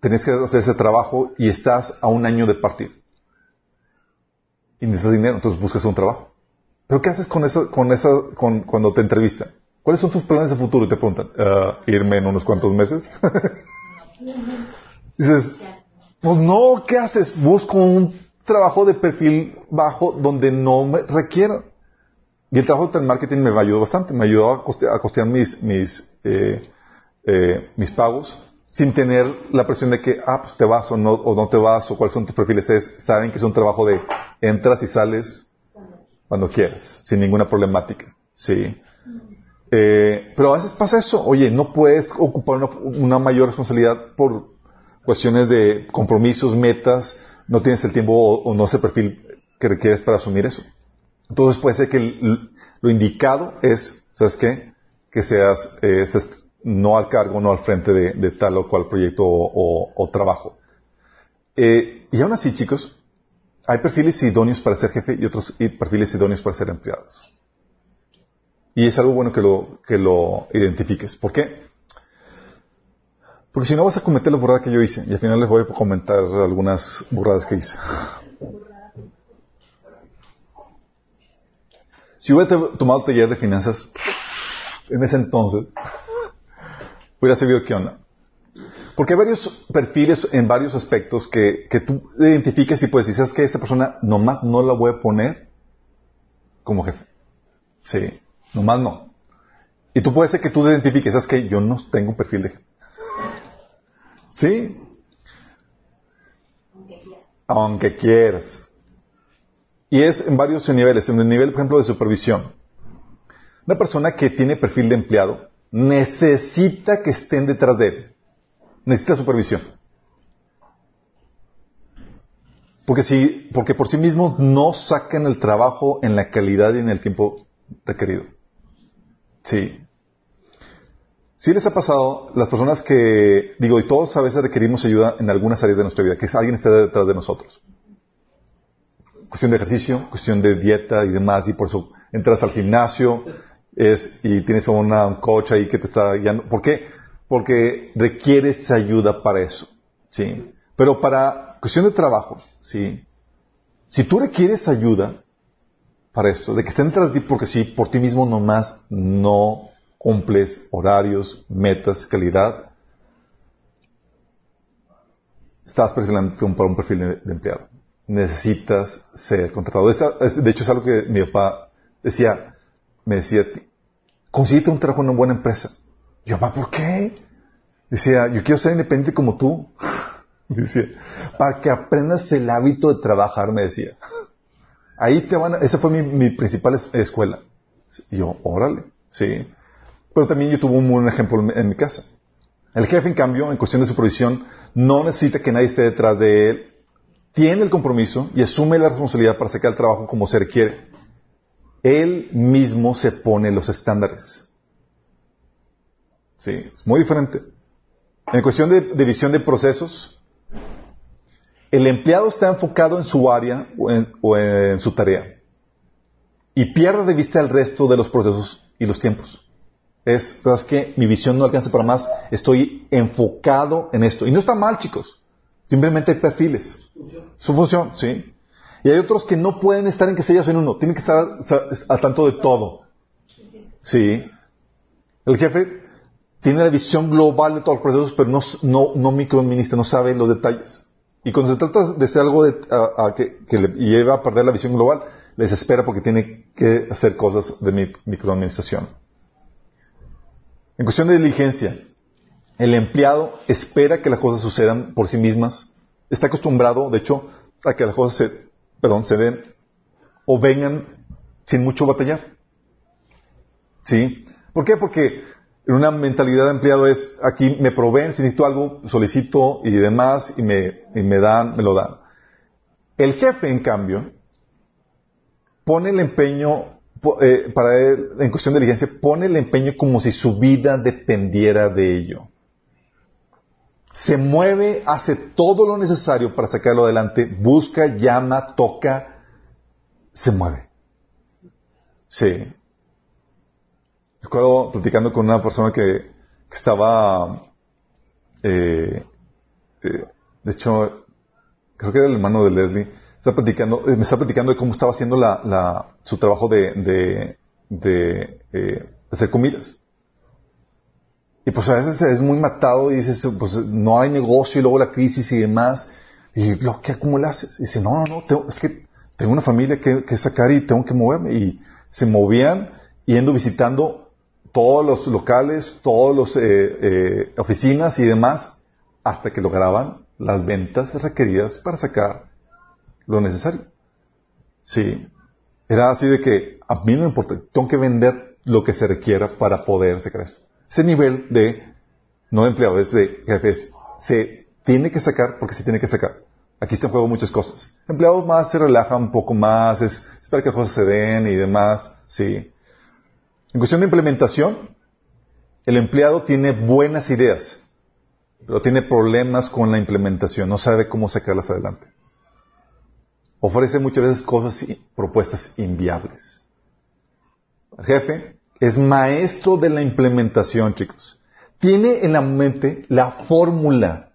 tenés que hacer ese trabajo y estás a un año de partir. Y necesitas dinero, entonces buscas un trabajo. Pero ¿qué haces con esa, con esa, con, cuando te entrevistan? ¿Cuáles son tus planes de futuro? Y te preguntan, ah, irme en unos cuantos meses. Dices, pues no, ¿qué haces? Busco un trabajo de perfil bajo donde no me requiera. Y el trabajo de marketing me ayudó bastante, me ayudó a costear, mis, mis, eh, eh, mis pagos sin tener la presión de que, ah, pues te vas o no, o no te vas, o cuáles son tus perfiles. Es, saben que es un trabajo de entras y sales cuando quieras, sin ninguna problemática. Sí. Eh, pero a veces pasa eso. Oye, no puedes ocupar una, una mayor responsabilidad por cuestiones de compromisos, metas, no tienes el tiempo o, no ese perfil que requieres para asumir eso. Entonces puede ser que lo indicado es, ¿sabes qué? Que seas eh, no al cargo, no al frente de, tal o cual proyecto o, trabajo. Eh, y aún así, chicos, hay perfiles idóneos para ser jefe y otros perfiles idóneos para ser empleados. Y es algo bueno que lo, que lo identifiques. ¿Por qué? Porque si no vas a cometer la burrada que yo hice. Y al final les voy a comentar algunas burradas que hice. Si hubiera tomado el taller de finanzas en ese entonces, hubiera sabido qué onda. Porque hay varios perfiles en varios aspectos que, que tú identifiques y puedes decir, ¿sabes que Esta persona nomás no la voy a poner como jefe. Sí, nomás no. Y tú puedes ser que tú te identifiques, ¿sabes que Yo no tengo un perfil de jefe. ¿Sí? Aunque quiera. Aunque quieras. Y es en varios niveles. En el nivel, por ejemplo, de supervisión. Una persona que tiene perfil de empleado necesita que estén detrás de él. Necesita supervisión. Porque, si, porque por sí mismos no sacan el trabajo en la calidad y en el tiempo requerido. Sí. Sí les ha pasado, las personas que, digo, y todos a veces requerimos ayuda en algunas áreas de nuestra vida, que alguien esté detrás de nosotros. Cuestión de ejercicio, cuestión de dieta y demás, y por eso entras al gimnasio es, y tienes una, un coach ahí que te está guiando. ¿Por qué? Porque requieres ayuda para eso. Sí. Pero para cuestión de trabajo, sí. Si tú requieres ayuda para esto, de que estén detrás de ti porque sí, por ti mismo nomás no cumples horarios, metas, calidad, estás perfilando para un perfil de, empleado. Necesitas ser contratado. De hecho, es algo que mi papá decía, me decía, consíguete un trabajo en una buena empresa. Yo, papá, ¿por qué? Decía, yo quiero ser independiente como tú. Decía, para que aprendas el hábito de trabajar, me decía. Ahí te van a, esa fue mi, principal es- escuela. Yo, órale, sí. Pero también yo tuve un buen ejemplo en, mi casa. El jefe, en cambio, en cuestión de supervisión, no necesita que nadie esté detrás de él. Tiene el compromiso y asume la responsabilidad para sacar el trabajo como se requiere. Él mismo se pone los estándares. Sí, es muy diferente. En cuestión de, de visión de procesos, el empleado está enfocado en su área o en, o en su tarea y pierde de vista el resto de los procesos y los tiempos. Es, ¿sabes qué? Mi visión no alcanza para más, estoy enfocado en esto. Y no está mal, chicos. Simplemente hay perfiles. Su función, sí. Y hay otros que no pueden estar en que se en uno, tienen que estar al, tanto de todo. Sí. El jefe tiene la visión global de todos los procesos, pero no, no, no microadministra, no sabe los detalles. Y cuando se trata de hacer algo de- que, que le lleva a perder la visión global, les espera porque tiene que hacer cosas de mi- microadministración. En cuestión de diligencia, el empleado espera que las cosas sucedan por sí mismas. Está acostumbrado, de hecho, a que las cosas se, perdón, se den o vengan sin mucho batallar. ¿Sí? ¿Por qué? Porque en una mentalidad de empleado es, aquí me proveen, si necesito algo, solicito y demás, y me, y me dan, me lo dan. El jefe, en cambio, pone el empeño, eh, para él, en cuestión de diligencia, pone el empeño como si su vida dependiera de ello. Se mueve, hace todo lo necesario para sacarlo adelante, busca, llama, toca, se mueve. Sí. Recuerdo platicando con una persona que, estaba, eh, eh, de hecho, creo que era el hermano de Leslie, está platicando, eh, me está platicando de cómo estaba haciendo la, su trabajo de, de, de, eh, hacer comidas. Y pues a veces es muy matado y dices, pues no hay negocio y luego la crisis y demás. Y yo, ¿qué, ¿cómo dice, no, no, no, es que tengo una familia que, que sacar y tengo que moverme. Y se movían yendo visitando todos los locales, todas las oficinas y demás, hasta que lograban las ventas requeridas para sacar lo necesario. Sí. Era así de que a mí no me importa, tengo que vender lo que se requiera para poder sacar esto. Ese nivel de, no de empleado, es de jefes, se tiene que sacar porque se tiene que sacar. Aquí está en juego muchas cosas. El empleado más se relaja un poco más, es, espera que las cosas se den y demás, sí. En cuestión de implementación, el empleado tiene buenas ideas, pero tiene problemas con la implementación, no sabe cómo sacarlas adelante. Ofrece muchas veces cosas y propuestas inviables. El jefe es maestro de la implementación, chicos. Tiene en la mente la fórmula.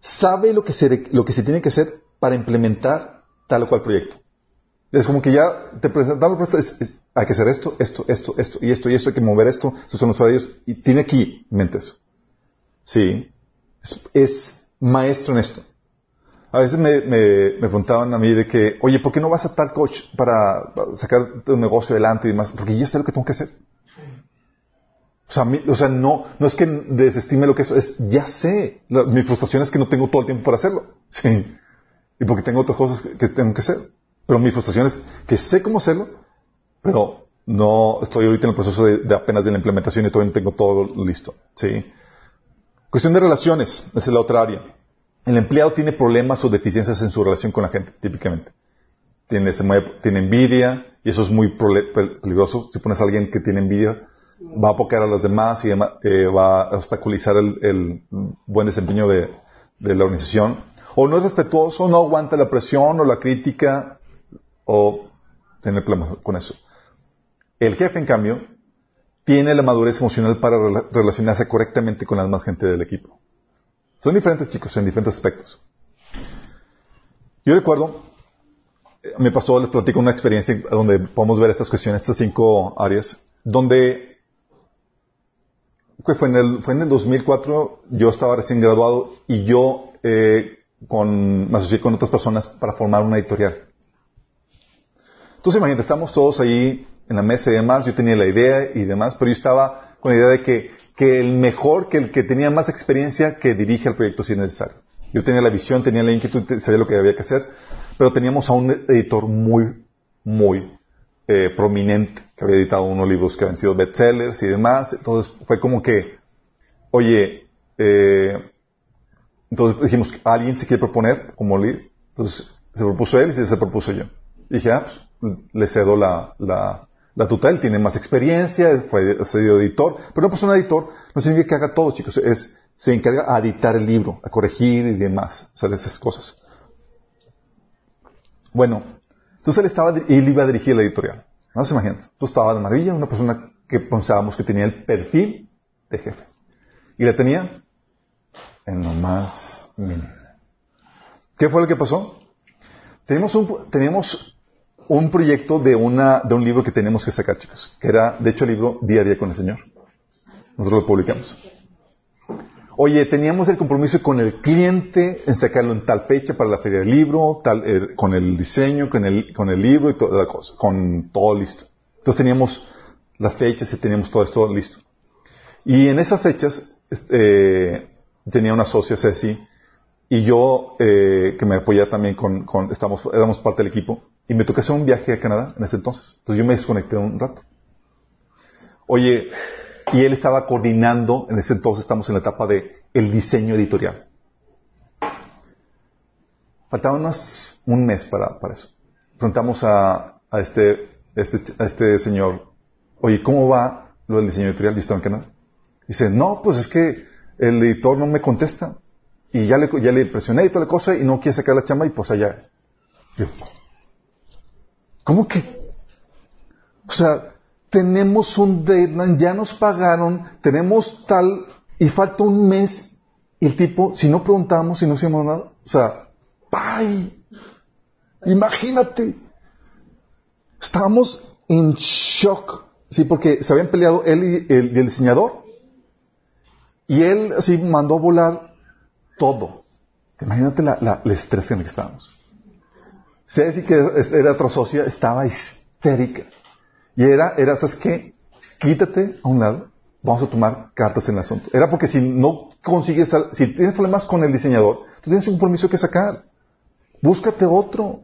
Sabe lo que, se, lo que se tiene que hacer para implementar tal o cual proyecto. Es como que ya te propuesta, es- es- hay que hacer esto, esto, esto, esto, y esto, y esto, hay que mover esto, estos son los horarios, y tiene aquí en mente eso. Sí. Es maestro en esto. A veces me, me, preguntaban a mí de que, oye, ¿por qué no vas a tal coach para, sacar tu negocio adelante y demás? Porque ya sé lo que tengo que hacer. O sea, mi- o sea no, no es que desestime lo que es, es ya sé. Mi frustración es que no tengo todo el tiempo para hacerlo. Sí. Y porque tengo otras cosas que, tengo que hacer. Pero mi frustración es que sé cómo hacerlo, pero no estoy ahorita en el proceso de, de apenas de la implementación y todavía no tengo todo listo. Sí. Cuestión de relaciones, esa es la otra área. El empleado tiene problemas o deficiencias en su relación con la gente, típicamente. Tiene, envidia, y eso es muy peligroso. Si pones a alguien que tiene envidia, va a apocar a los demás y eh, va a obstaculizar el, buen desempeño de, la organización. O no es respetuoso, no aguanta la presión o la crítica, o tiene problemas con eso. El jefe, en cambio, tiene la madurez emocional para rela- relacionarse correctamente con la demás gente del equipo. Son diferentes chicos en diferentes aspectos. Yo recuerdo, eh, me pasó, les platico una experiencia donde podemos ver estas cuestiones, estas cinco áreas, donde fue en el, fue en el 2004, yo estaba recién graduado y yo eh, con, me asocié con otras personas para formar una editorial. Entonces imagínate, estamos todos ahí en la mesa y demás, yo tenía la idea y demás, pero yo estaba con la idea de que, que el mejor, que el que tenía más experiencia, que dirige el proyecto si es necesario. Yo tenía la visión, tenía la inquietud, sabía lo que había que hacer, pero teníamos a un editor muy, muy eh, prominente, que había editado unos libros que habían sido bestsellers y demás, entonces fue como que, oye, eh, entonces dijimos, ¿alguien se quiere proponer como lead? Entonces se propuso él y se propuso yo. Y dije, ah, pues, le cedo la, la, la tuta, él tiene más experiencia, fue ha sido editor, pero una persona editor no significa que haga todo, chicos, es, se encarga a editar el libro, a corregir y demás, hacer esas cosas. Bueno, entonces él estaba, él iba a dirigir la editorial. No se imaginan. Entonces estaba de maravilla, una persona que pensábamos que tenía el perfil de jefe. Y la tenía en lo más mínimo. ¿Qué fue lo que pasó? Teníamos un, teníamos un proyecto de, un libro que teníamos que sacar, chicos, que era, de hecho, el libro Día a Día con el Señor. Nosotros lo publicamos. Oye, teníamos el compromiso con el cliente en sacarlo en tal fecha para la feria del libro, con el diseño, con el, libro y toda la cosa, con todo listo. Entonces teníamos las fechas y teníamos todo esto listo. Y en esas fechas eh, tenía una socia, Ceci, y yo, eh, que me apoyaba también con, éramos parte del equipo, y me tocó hacer un viaje a Canadá en ese entonces. Entonces yo me desconecté un rato. Oye, y él estaba coordinando, en ese entonces estamos en la etapa de el diseño editorial. Faltaba unos, un mes para, para eso. Preguntamos a, a, este, este, a este señor, oye, ¿cómo va lo del diseño editorial? ¿Listo en Canadá? Dice, no, pues es que el editor no me contesta. Y ya le, ya le presioné y toda la cosa y no quiere sacar la chamba y pues allá. Yo, ¿Cómo que? O sea, tenemos un deadline, ya nos pagaron, tenemos tal, y falta un mes, y el tipo, si no preguntamos, si no hicimos nada, o sea, ¡pay! Imagínate. Estábamos en shock, sí, porque se habían peleado él y el, y el diseñador, y él así mandó volar todo. Imagínate la, la, el estrés en el que estábamos. Ceci, que era otra socia, estaba histérica. Y era, era, ¿sabes qué? Quítate a un lado, vamos a tomar cartas en el asunto. Era porque si no consigues, si tienes problemas con el diseñador, tú tienes un compromiso que sacar. Búscate otro.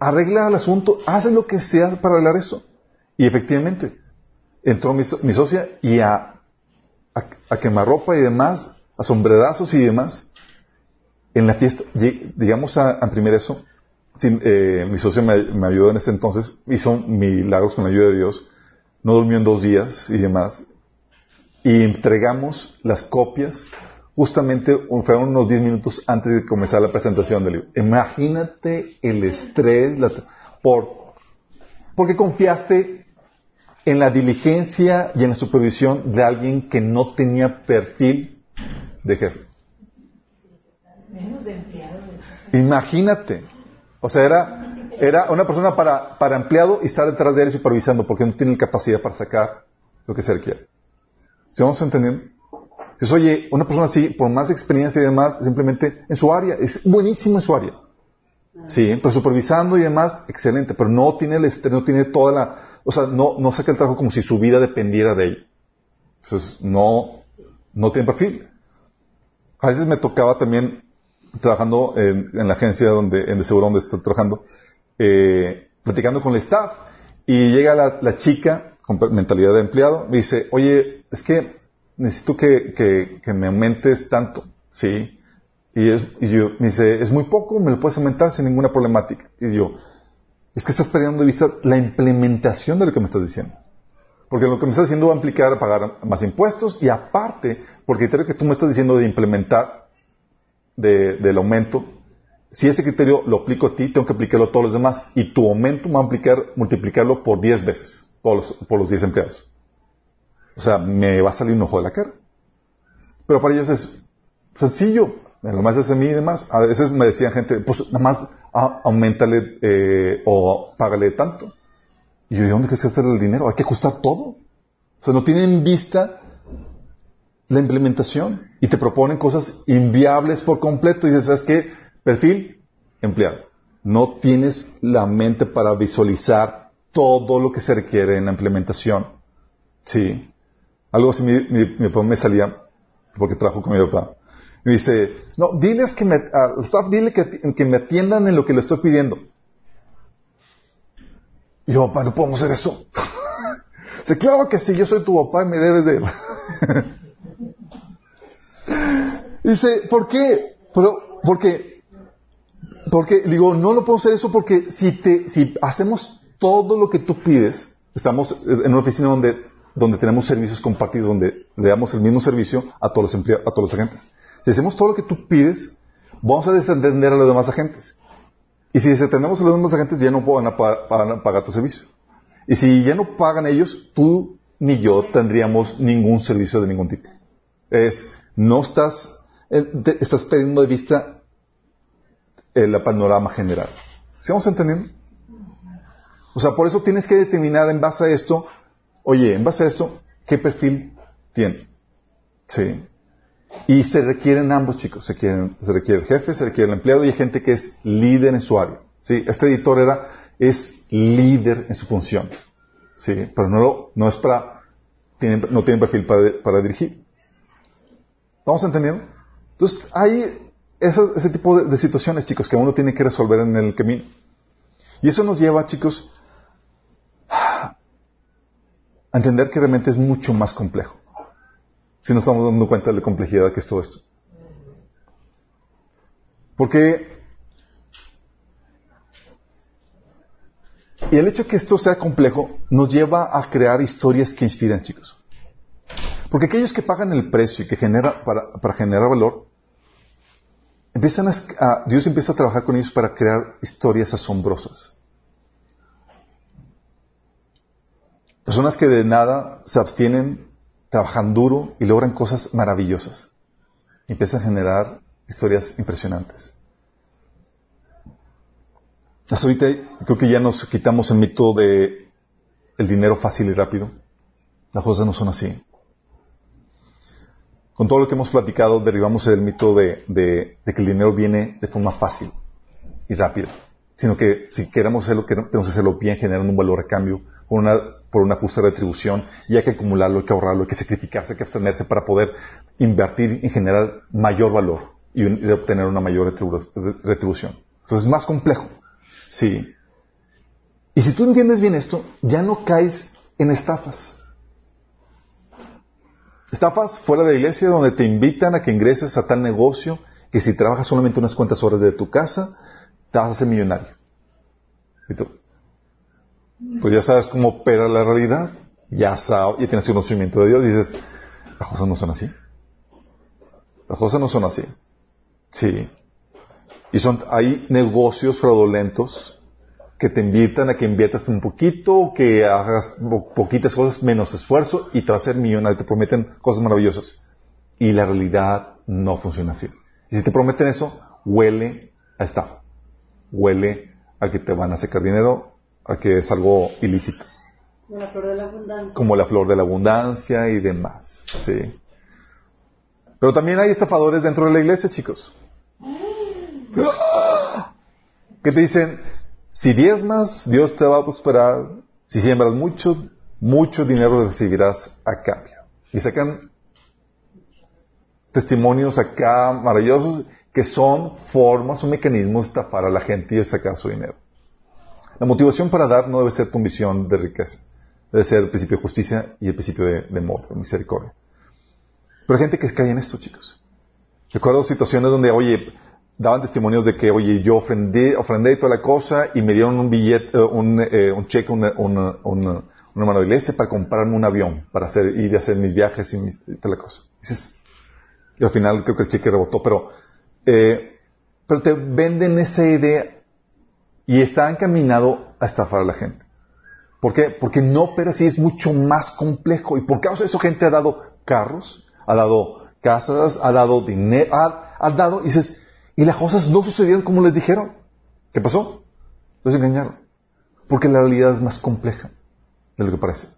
Arregla el asunto, haz lo que sea para arreglar eso. Y efectivamente, entró mi, mi socia y a, quemarropa y demás, a sombrerazos y demás. En la fiesta, llegamos a, a imprimir eso. Sin, eh, mi socio me, me, ayudó en ese entonces, hizo milagros con la ayuda de Dios, no durmió en dos días y demás, y entregamos las copias, justamente fueron unos 10 minutos antes de comenzar la presentación del libro. Imagínate el estrés, la, por, porque confiaste en la diligencia y en la supervisión de alguien que no tenía perfil de jefe. Menos de empleados. Imagínate. O sea, era, era una persona para, para empleado y estar detrás de él supervisando porque no tiene capacidad para sacar lo que se requiere. ¿Sí vamos entendiendo? Entonces, oye, una persona así, por más experiencia y demás, simplemente en su área, es buenísimo en su área. Sí, pero supervisando y demás, excelente, pero no tiene el no tiene toda la, o sea, no, no saca el trabajo como si su vida dependiera de él. Entonces, no, no tienen perfil. A veces me tocaba también, trabajando en, la agencia donde, en de seguro donde estoy trabajando, eh, platicando con el staff, y llega la, chica con mentalidad de empleado, me dice, oye, es que necesito que, que, me aumentes tanto, ¿sí? Y, es, y yo, me dice, es muy poco, me lo puedes aumentar sin ninguna problemática. Y yo, es que estás perdiendo de vista la implementación de lo que me estás diciendo. Porque lo que me estás diciendo va a implicar pagar más impuestos y aparte, porque el criterio que tú me estás diciendo de implementar del aumento, si ese criterio lo aplico a ti, tengo que aplicarlo a todos los demás y tu aumento va a implicar multiplicarlo por 10 veces por los, por los 10 empleados. O sea, me va a salir un ojo de la cara. Pero para ellos es sencillo. Lo más a mí y demás. A veces me decían gente, pues nada más aumentale eh, o págale tanto. Y yo, ¿de dónde quieres hacer el dinero? Hay que ajustar todo. O sea, no tienen vista la implementación y te proponen cosas inviables por completo. Y dices, ¿sabes qué? Perfil, empleado. No tienes la mente para visualizar todo lo que se requiere en la implementación. Sí. Algo así mi, papá me salía, porque trabajo con mi papá. Me dice, no, diles que me, al staff dile que, que me atiendan en lo que le estoy pidiendo. Y yo, papá, no podemos hacer eso. Dice, claro que sí, yo soy tu papá y me debes de... Dice, ¿por qué? Pero, porque, porque, digo, no lo puedo hacer eso porque si te, si hacemos todo lo que tú pides, estamos en una oficina donde, donde tenemos servicios compartidos, donde le damos el mismo servicio a todos los empleados, a todos los agentes. Si hacemos todo lo que tú pides, vamos a desentender a los demás agentes. Y si desatendemos a los demás agentes, ya no van a, pagar tu servicio. Y si ya no pagan ellos, tú ni yo tendríamos ningún servicio de ningún tipo. Es, no estás, eh, estás perdiendo de vista el panorama general. ¿Sigamos entendiendo? O sea, por eso tienes que determinar en base a esto, oye, en base a esto, ¿qué perfil tiene? Sí. Y se requieren ambos chicos, se, se requiere el jefe, se requiere el empleado y hay gente que es líder en su área. ¿sí? Este editor era, es líder en su función. ¿sí? Pero no, no es para, tiene, no tiene perfil para, dirigir. ¿Vamos entendiendo? Entonces, hay ese, tipo de, de, situaciones, chicos, que uno tiene que resolver en el camino. Y eso nos lleva, chicos, a entender que realmente es mucho más complejo si nos estamos dando cuenta de la complejidad que es todo esto. Porque y el hecho de que esto sea complejo nos lleva a crear historias que inspiran, chicos. Porque aquellos que pagan el precio y que genera para, generar valor, empiezan a, Dios empieza a trabajar con ellos para crear historias asombrosas. Personas que de nada se abstienen trabajan duro y logran cosas maravillosas. Empiezan a generar historias impresionantes. Hasta ahorita creo que ya nos quitamos el mito de el dinero fácil y rápido. Las cosas no son así. Con todo lo que hemos platicado, derribamos el mito de, que el dinero viene de forma fácil y rápida. Sino que si queremos hacerlo, tenemos que hacerlo bien, generando un valor a cambio, con una por una justa retribución y hay que acumularlo, hay que ahorrarlo, hay que sacrificarse, hay que abstenerse para poder invertir y generar mayor valor y, obtener una mayor retribución. Entonces es más complejo. Sí. Y si tú entiendes bien esto, ya no caes en estafas. Estafas fuera de la iglesia donde te invitan a que ingreses a tal negocio que si trabajas solamente unas cuantas horas de tu casa, te vas a hacer millonario. ¿Y tú? pues ya sabes cómo opera la realidad, ya sabes, y tienes conocimiento de Dios, y dices, las cosas no son así. Las cosas no son así. Sí. Y son, hay negocios fraudulentos que te invitan a que inviertas un poquito, que hagas poquitas cosas, menos esfuerzo, y te vas a ser millonario, te prometen cosas maravillosas. Y la realidad no funciona así. Y si te prometen eso, huele a estafa. Huele a que te van a sacar dinero a que es algo ilícito. Como la flor de la abundancia. Como la flor de la abundancia y demás. Sí. Pero también hay estafadores dentro de la iglesia, chicos. Que te dicen, si diezmas, Dios te va a prosperar. Si siembras mucho, mucho dinero recibirás a cambio. Y sacan testimonios acá maravillosos que son formas o mecanismos de estafar a la gente y de sacar su dinero. La motivación para dar no debe ser tu visión de riqueza. Debe ser el principio de justicia y el principio de, amor, de misericordia. Pero hay gente que cae en esto, chicos. Recuerdo situaciones donde, oye, daban testimonios de que, oye, yo ofrendé, ofrendé toda la cosa y me dieron un billete, eh, un, eh, un cheque, una, una, mano de iglesia para comprarme un avión, para hacer, ir a hacer mis viajes y, mis, toda la cosa. Dices, y al final creo que el cheque rebotó, pero, eh, pero te venden esa idea y está encaminado a estafar a la gente. ¿Por qué? Porque no opera así, es mucho más complejo. Y por causa de eso, gente ha dado carros, ha dado casas, ha dado dinero, ha, dado, y dices, y las cosas no sucedieron como les dijeron. ¿Qué pasó? Los engañaron. Porque la realidad es más compleja de lo que parece.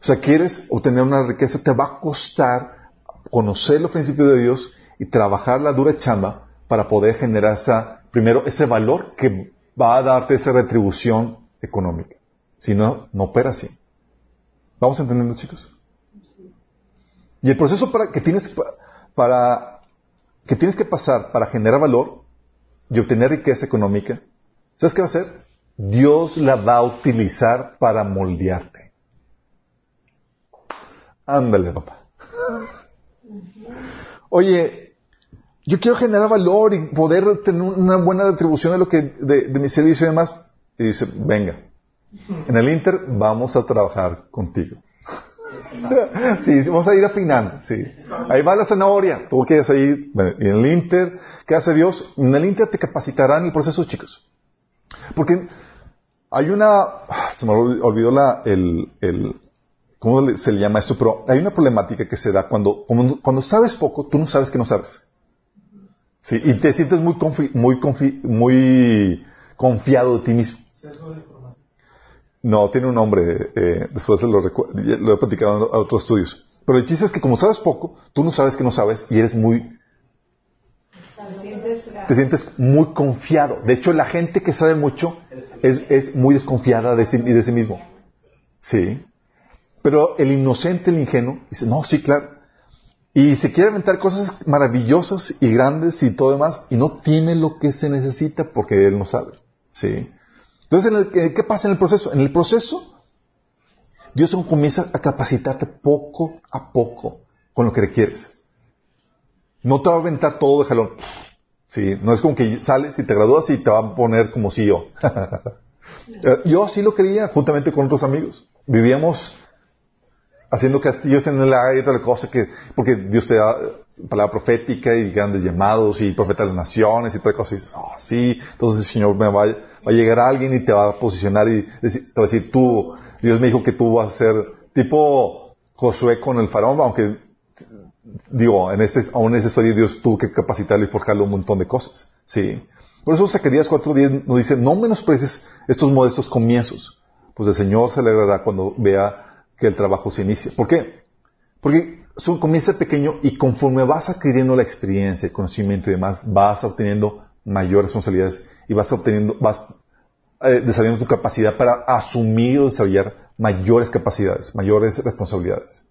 O sea, quieres obtener una riqueza, te va a costar conocer los principios de Dios y trabajar la dura chamba para poder generar esa, primero, ese valor que va a darte esa retribución económica. Si no, no opera así. ¿Vamos entendiendo, chicos? Y el proceso para, que, tienes, para, que tienes que pasar para generar valor y obtener riqueza económica, ¿sabes qué va a hacer? Dios la va a utilizar para moldearte. Ándale, papá. Oye, yo quiero generar valor y poder tener una buena retribución de lo que, de, de mi servicio y demás. Y dice, venga, en el Inter vamos a trabajar contigo. sí, vamos a ir afinando, sí. Ahí va la zanahoria. Tú quedas ahí, y en el Inter, ¿qué hace Dios? En el Inter te capacitarán el proceso, chicos. Porque hay una, se me olvidó la, el, ¿cómo se le llama esto? Pero hay una problemática que se da cuando, cuando, sabes poco, tú no sabes que no sabes. Sí, y te sientes muy muy muy confiado de ti mismo. No, tiene un nombre, eh, después lo, lo he platicado en otros estudios. Pero el chiste es que como sabes poco, tú no sabes que no sabes y eres muy... Te sientes muy confiado. De hecho, la gente que sabe mucho es, es muy desconfiada de sí, de sí mismo. Sí. Pero el inocente, el ingenuo, dice, no, sí, claro. Y se quiere inventar cosas maravillosas y grandes y todo demás, y no tiene lo que se necesita porque él no sabe. Sí. Entonces, ¿qué pasa en el proceso? En el proceso, Dios comienza a capacitarte poco a poco con lo que requieres. No te va a aventar todo de jalón. Sí, no es como que sales y te gradúas y te va a poner como si yo. Eh, yo así lo creía, juntamente con otros amigos. Vivíamos haciendo castillos en el aire y toda la cosa, que, porque Dios te da palabra profética y grandes llamados y profeta de las naciones y toda cosa. Y dices, oh, sí, entonces el Señor me va, a llegar alguien y te va a posicionar y te va a decir, tú, Dios me dijo que tú vas a ser tipo Josué con el faraón, aunque, digo, en este, aún en esa historia Dios tuvo que capacitarle y forjarle un montón de cosas. Sí. Por eso Zacarías 4.10 nos dice, no menosprecies estos modestos comienzos, pues el Señor se alegrará cuando vea que el trabajo se inicie. ¿Por qué? Porque comienza pequeño y conforme vas adquiriendo la experiencia, el conocimiento y demás, vas obteniendo mayores responsabilidades y vas obteniendo, vas eh, desarrollando tu capacidad para asumir o desarrollar mayores capacidades, mayores responsabilidades.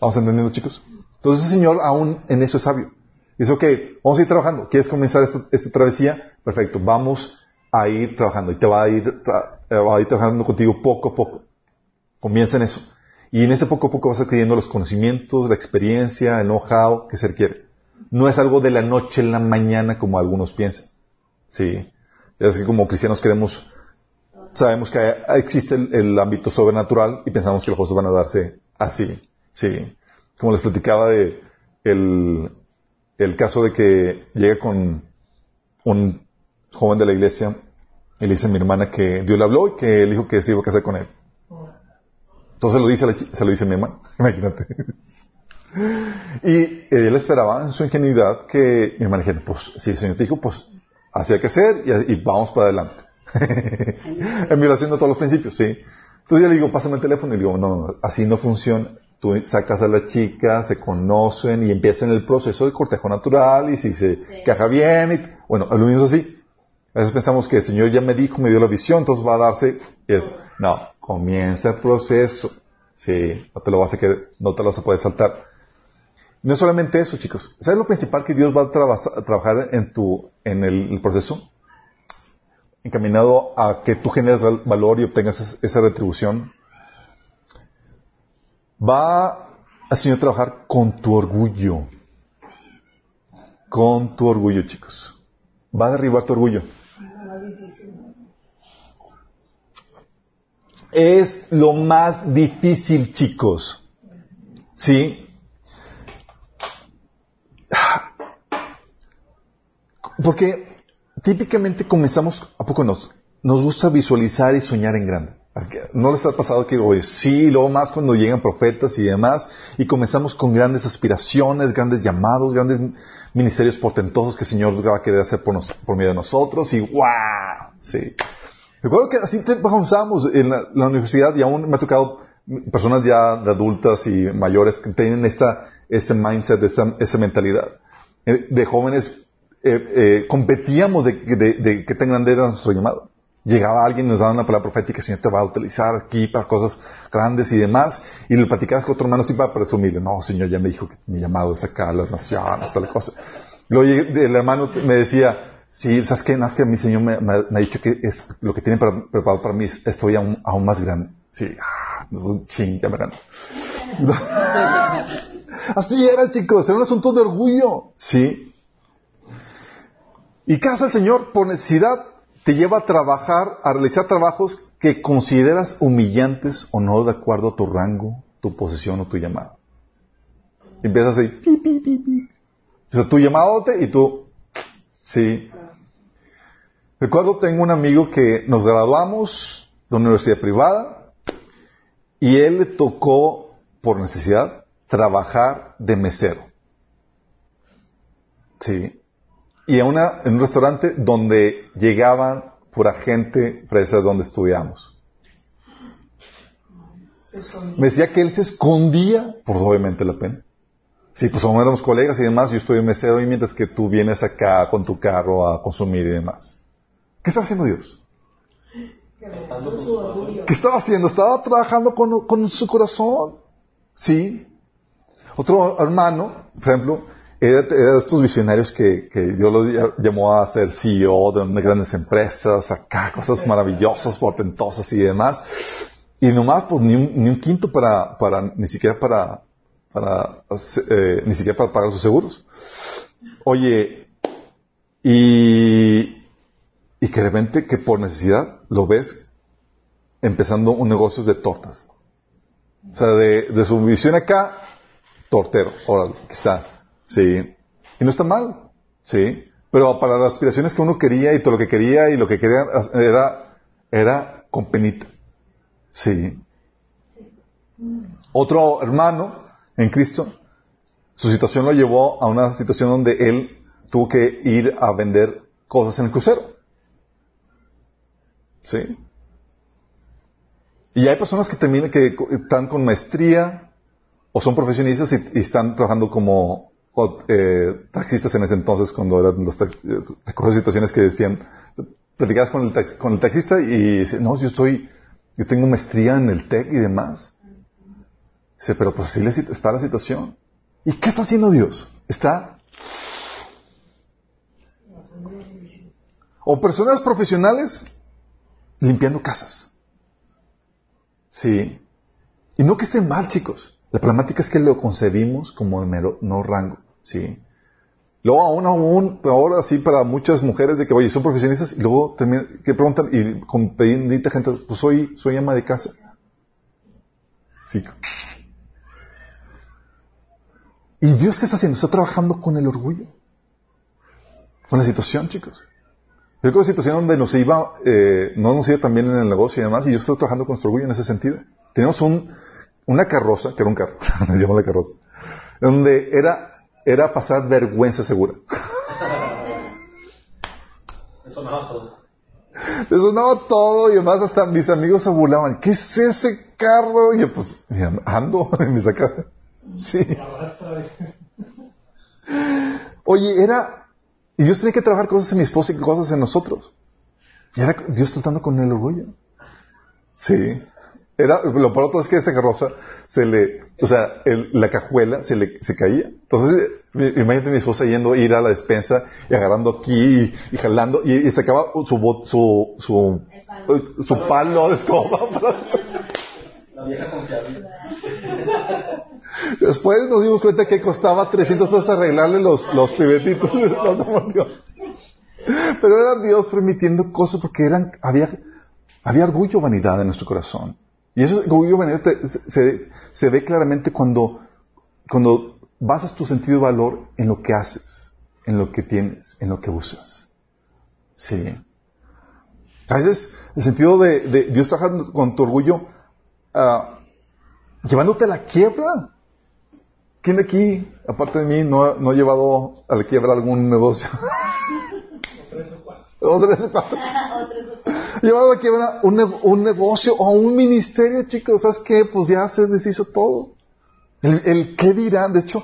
¿Vamos entendiendo, chicos? Entonces el Señor aún en eso es sabio. Dice, ok, vamos a ir trabajando. ¿Quieres comenzar esta, travesía? Perfecto, vamos a ir trabajando. Y te va a ir, eh, va a ir trabajando contigo poco a poco. Comienza en eso. Y en ese poco a poco vas adquiriendo los conocimientos, la experiencia, el know-how que se requiere. No es algo de la noche en la mañana como algunos piensan. Sí. Es que como cristianos queremos, sabemos que existe el, ámbito sobrenatural y pensamos que las cosas van a darse así. Sí. Como les platicaba de el, el caso de que llega con un joven de la iglesia y le dice a mi hermana que Dios le habló y que él dijo que se iba a casar con él. Entonces lo dice, se lo dice mi mamá, imagínate. y él esperaba en su ingenuidad que mi hermana dijera, pues si el Señor te dijo, pues así que hacer y, vamos para adelante. en violación de todos los principios, sí. Entonces yo le digo, pásame el teléfono y digo, no, así no funciona. Tú sacas a la chica, se conocen y empiezan el proceso de cortejo natural y si se caja bien, y, bueno, lo mismo así. A veces pensamos que el Señor ya me dijo, me dio la visión, entonces va a darse, es, no, comienza el proceso. Sí, no te lo vas a querer, no te lo vas a poder saltar. No es solamente eso, chicos. ¿Sabes lo principal que Dios va a, trabajar en tu, en el, proceso? Encaminado a que tú generes valor y obtengas esa retribución. Va a Señor trabajar con tu orgullo. Con tu orgullo, chicos. Va a derribar tu orgullo. Es lo más difícil, chicos. ¿Sí? Porque típicamente comenzamos, ¿a poco nos, nos gusta visualizar y soñar en grande? ¿No les ha pasado que hoy sí, luego más cuando llegan profetas y demás, y comenzamos con grandes aspiraciones, grandes llamados, grandes ministerios portentosos que el Señor va a querer hacer por, por medio de nosotros, y ¡wow! Sí. Recuerdo que así comenzamos en la, universidad y aún me ha tocado personas ya de adultas y mayores que tienen esta, ese mindset, esa, esa mentalidad. Eh, de jóvenes eh, eh, competíamos de, de, de, qué tan grande era nuestro llamado. Llegaba alguien y nos daba una palabra profética, Señor te va a utilizar aquí para cosas grandes y demás, y le platicabas con otro hermano así para presumirle, no, Señor, ya me dijo que mi llamado es acá, las naciones, tal cosa. Luego el hermano me decía, Sí, ¿sabes qué? Más que mi Señor me, ha dicho que es lo que tiene preparado para mí, estoy aún, aún más grande. Sí, ah, ching, ya me gano. Así era, chicos, era un asunto de orgullo. Sí. ¿Y qué hace el Señor? Por necesidad te lleva a trabajar, a realizar trabajos que consideras humillantes o no de acuerdo a tu rango, tu posición o tu llamado. Y empiezas así, pi, pi, pi, pi. O sea, tu llamadote y tú, sí. Recuerdo, tengo un amigo que nos graduamos de una universidad privada y él le tocó, por necesidad, trabajar de mesero. Sí. Y en, una, en un restaurante donde llegaban pura gente fresa donde estudiamos. Me decía que él se escondía por obviamente la pena. Sí, pues somos éramos colegas y demás, yo estoy en mesero y mientras que tú vienes acá con tu carro a consumir y demás. ¿Qué estaba haciendo Dios? ¿Qué estaba haciendo? Estaba trabajando con, su corazón. ¿Sí? Otro hermano, por ejemplo, era, de estos visionarios que, Dios lo llamó a ser CEO de grandes empresas, acá, cosas maravillosas, portentosas y demás. Y nomás, pues, ni un, quinto para, para, ni siquiera para, para, eh, ni siquiera para pagar sus seguros. Oye, y, y que de repente que por necesidad lo ves empezando un negocio de tortas. O sea, de, su visión acá, tortero, ahora aquí está, sí. Y no está mal, sí. Pero para las aspiraciones que uno quería y todo lo que quería y lo que quería era, era con penita, sí. Otro hermano en Cristo, su situación lo llevó a una situación donde él tuvo que ir a vender cosas en el crucero. ¿Sí? Y hay personas que terminan, que están con maestría o son profesionistas y, están trabajando como eh, taxistas en ese entonces cuando eran los recuerdo situaciones que decían, platicabas con el, con el taxista y dice, no, yo soy, yo tengo maestría en el TEC y demás. Dice, pero pues sí está la situación. ¿Y qué está haciendo Dios? Está o personas profesionales limpiando casas. Sí. Y no que esté mal, chicos. La problemática es que lo concebimos como el mero no rango. Sí. Luego aún, aún, ahora sí para muchas mujeres de que, oye, son profesionistas y luego también, que preguntan, y con gente, pues soy, soy ama de casa. Sí. ¿Y Dios qué está haciendo? Está trabajando con el orgullo. Con la situación, chicos. Yo creo que situación donde nos iba, eh, no nos iba también en el negocio y demás, y yo estoy trabajando con nuestro orgullo en ese sentido. Teníamos un, una carroza, que era un carro, me llamo la carroza, donde era, era pasar vergüenza segura. Eso sonaba todo. Eso sonaba todo y además hasta mis amigos se burlaban. ¿Qué es ese carro? Y yo pues, ando en mi sacada. Sí. Oye, era y Dios tenía que trabajar cosas en mi esposa y cosas en nosotros. Y era Dios tratando con el orgullo. Sí. Era, lo peor todo es que esa carroza se le, o sea, el- la cajuela se le, se caía. Entonces, imagínate mi esposa yendo a ir a la despensa y agarrando aquí y, y jalando y, y sacaba su, su, su, su palo de escoba. para- Después nos dimos cuenta que costaba 300 pesos arreglarle los, los pibetitos. Pero era Dios permitiendo cosas porque eran, había, había orgullo, vanidad en nuestro corazón. Y eso, orgullo, vanidad, se, se ve claramente cuando, cuando basas tu sentido de valor en lo que haces, en lo que tienes, en lo que usas. Sí. A veces el sentido de, de Dios trabajando con tu orgullo, ah, llevándote a la quiebra. ¿Quién de aquí, aparte de mí, no, no ha llevado a la quiebra algún negocio? o tres o cuatro. Llevado a la quiebra un, ne- un negocio o un ministerio, chicos. ¿Sabes qué? Pues ya se deshizo todo. El, el qué dirán. De hecho,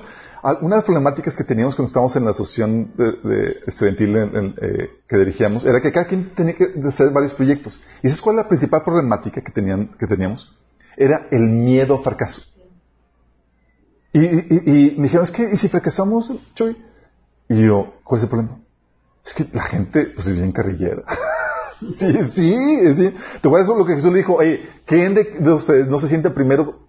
una de las problemáticas que teníamos cuando estábamos en la asociación de, de estudiantil en- en, eh, que dirigíamos era que cada quien tenía que hacer varios proyectos. ¿Y esa es cuál es la principal problemática que, tenían, que teníamos? Era el miedo al fracaso. Y, y- me dijeron, es que, ¿y si fracasamos, Choy? Y yo, ¿cuál es el problema? Es que la gente, pues, es bien carrillera. sí, sí, sí. ¿Te acuerdas lo que Jesús le dijo? Oye, ¿quién de, de ustedes no se siente primero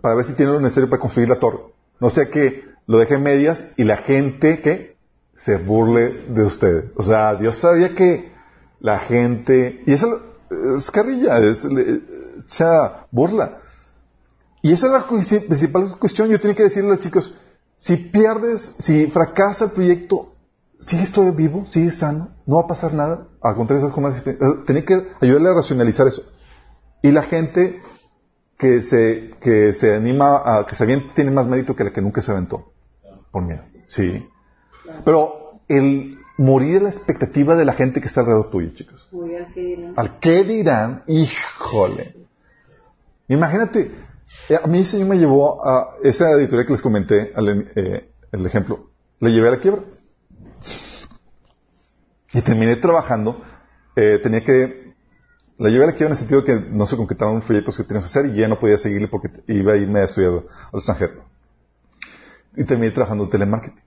para ver si tiene lo necesario para construir la torre? No sea que lo deje en medias y la gente, que Se burle de ustedes. O sea, Dios sabía que la gente... Y eso es carrilla, es le- echa burla. Y esa es la principal cuestión. Yo tenía que decirle a los chicos, si pierdes, si fracasa el proyecto, sigues todavía vivo, sigues sano, no va a pasar nada. Al contrario, con más experiencia. Tenía que ayudarle a racionalizar eso. Y la gente que se, que se anima a que se aviente tiene más mérito que la que nunca se aventó. Por miedo. Sí. Pero el morir de la expectativa de la gente que está alrededor tuyo, chicos. Al que dirán. ¿Al qué dirán? Híjole. Imagínate, eh, a mí el Señor me llevó a esa editorial que les comenté, eh, el ejemplo, le llevé a la quiebra. Y terminé trabajando, eh, tenía que, la llevé a la quiebra en el sentido que no se concretaron los proyectos que teníamos que hacer y ya no podía seguirle porque iba a irme a estudiar al extranjero. Y terminé trabajando en telemarketing.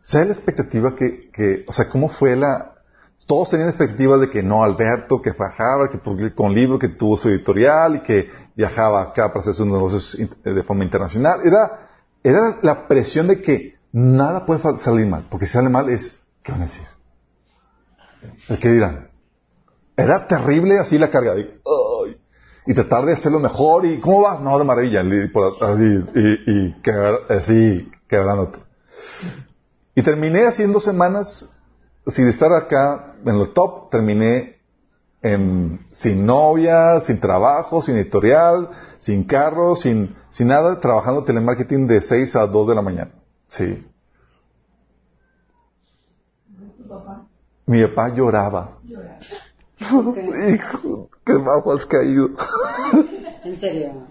¿Sabes la expectativa que, o sea, cómo fue la, todos tenían expectativas de que no, Alberto, que fue a Harvard, que con libro, que tuvo su editorial y que viajaba acá para hacer sus negocios in- de forma internacional. Era, era la presión de que nada puede salir mal, porque si sale mal es, ¿qué van a decir? ¿El qué dirán? Era terrible así la carga de, y tratar de hacerlo mejor y, ¿cómo vas? No, de maravilla, y, así, y, y así, quebrándote. Y terminé haciendo semanas, sin estar acá en los top, terminé en, sin novia, sin trabajo, sin editorial, sin carro, sin, sin nada, trabajando telemarketing de 6 a 2 de la mañana. Sí. Mi papá lloraba. ¿Por qué? Hijo, qué bajo has caído. En serio.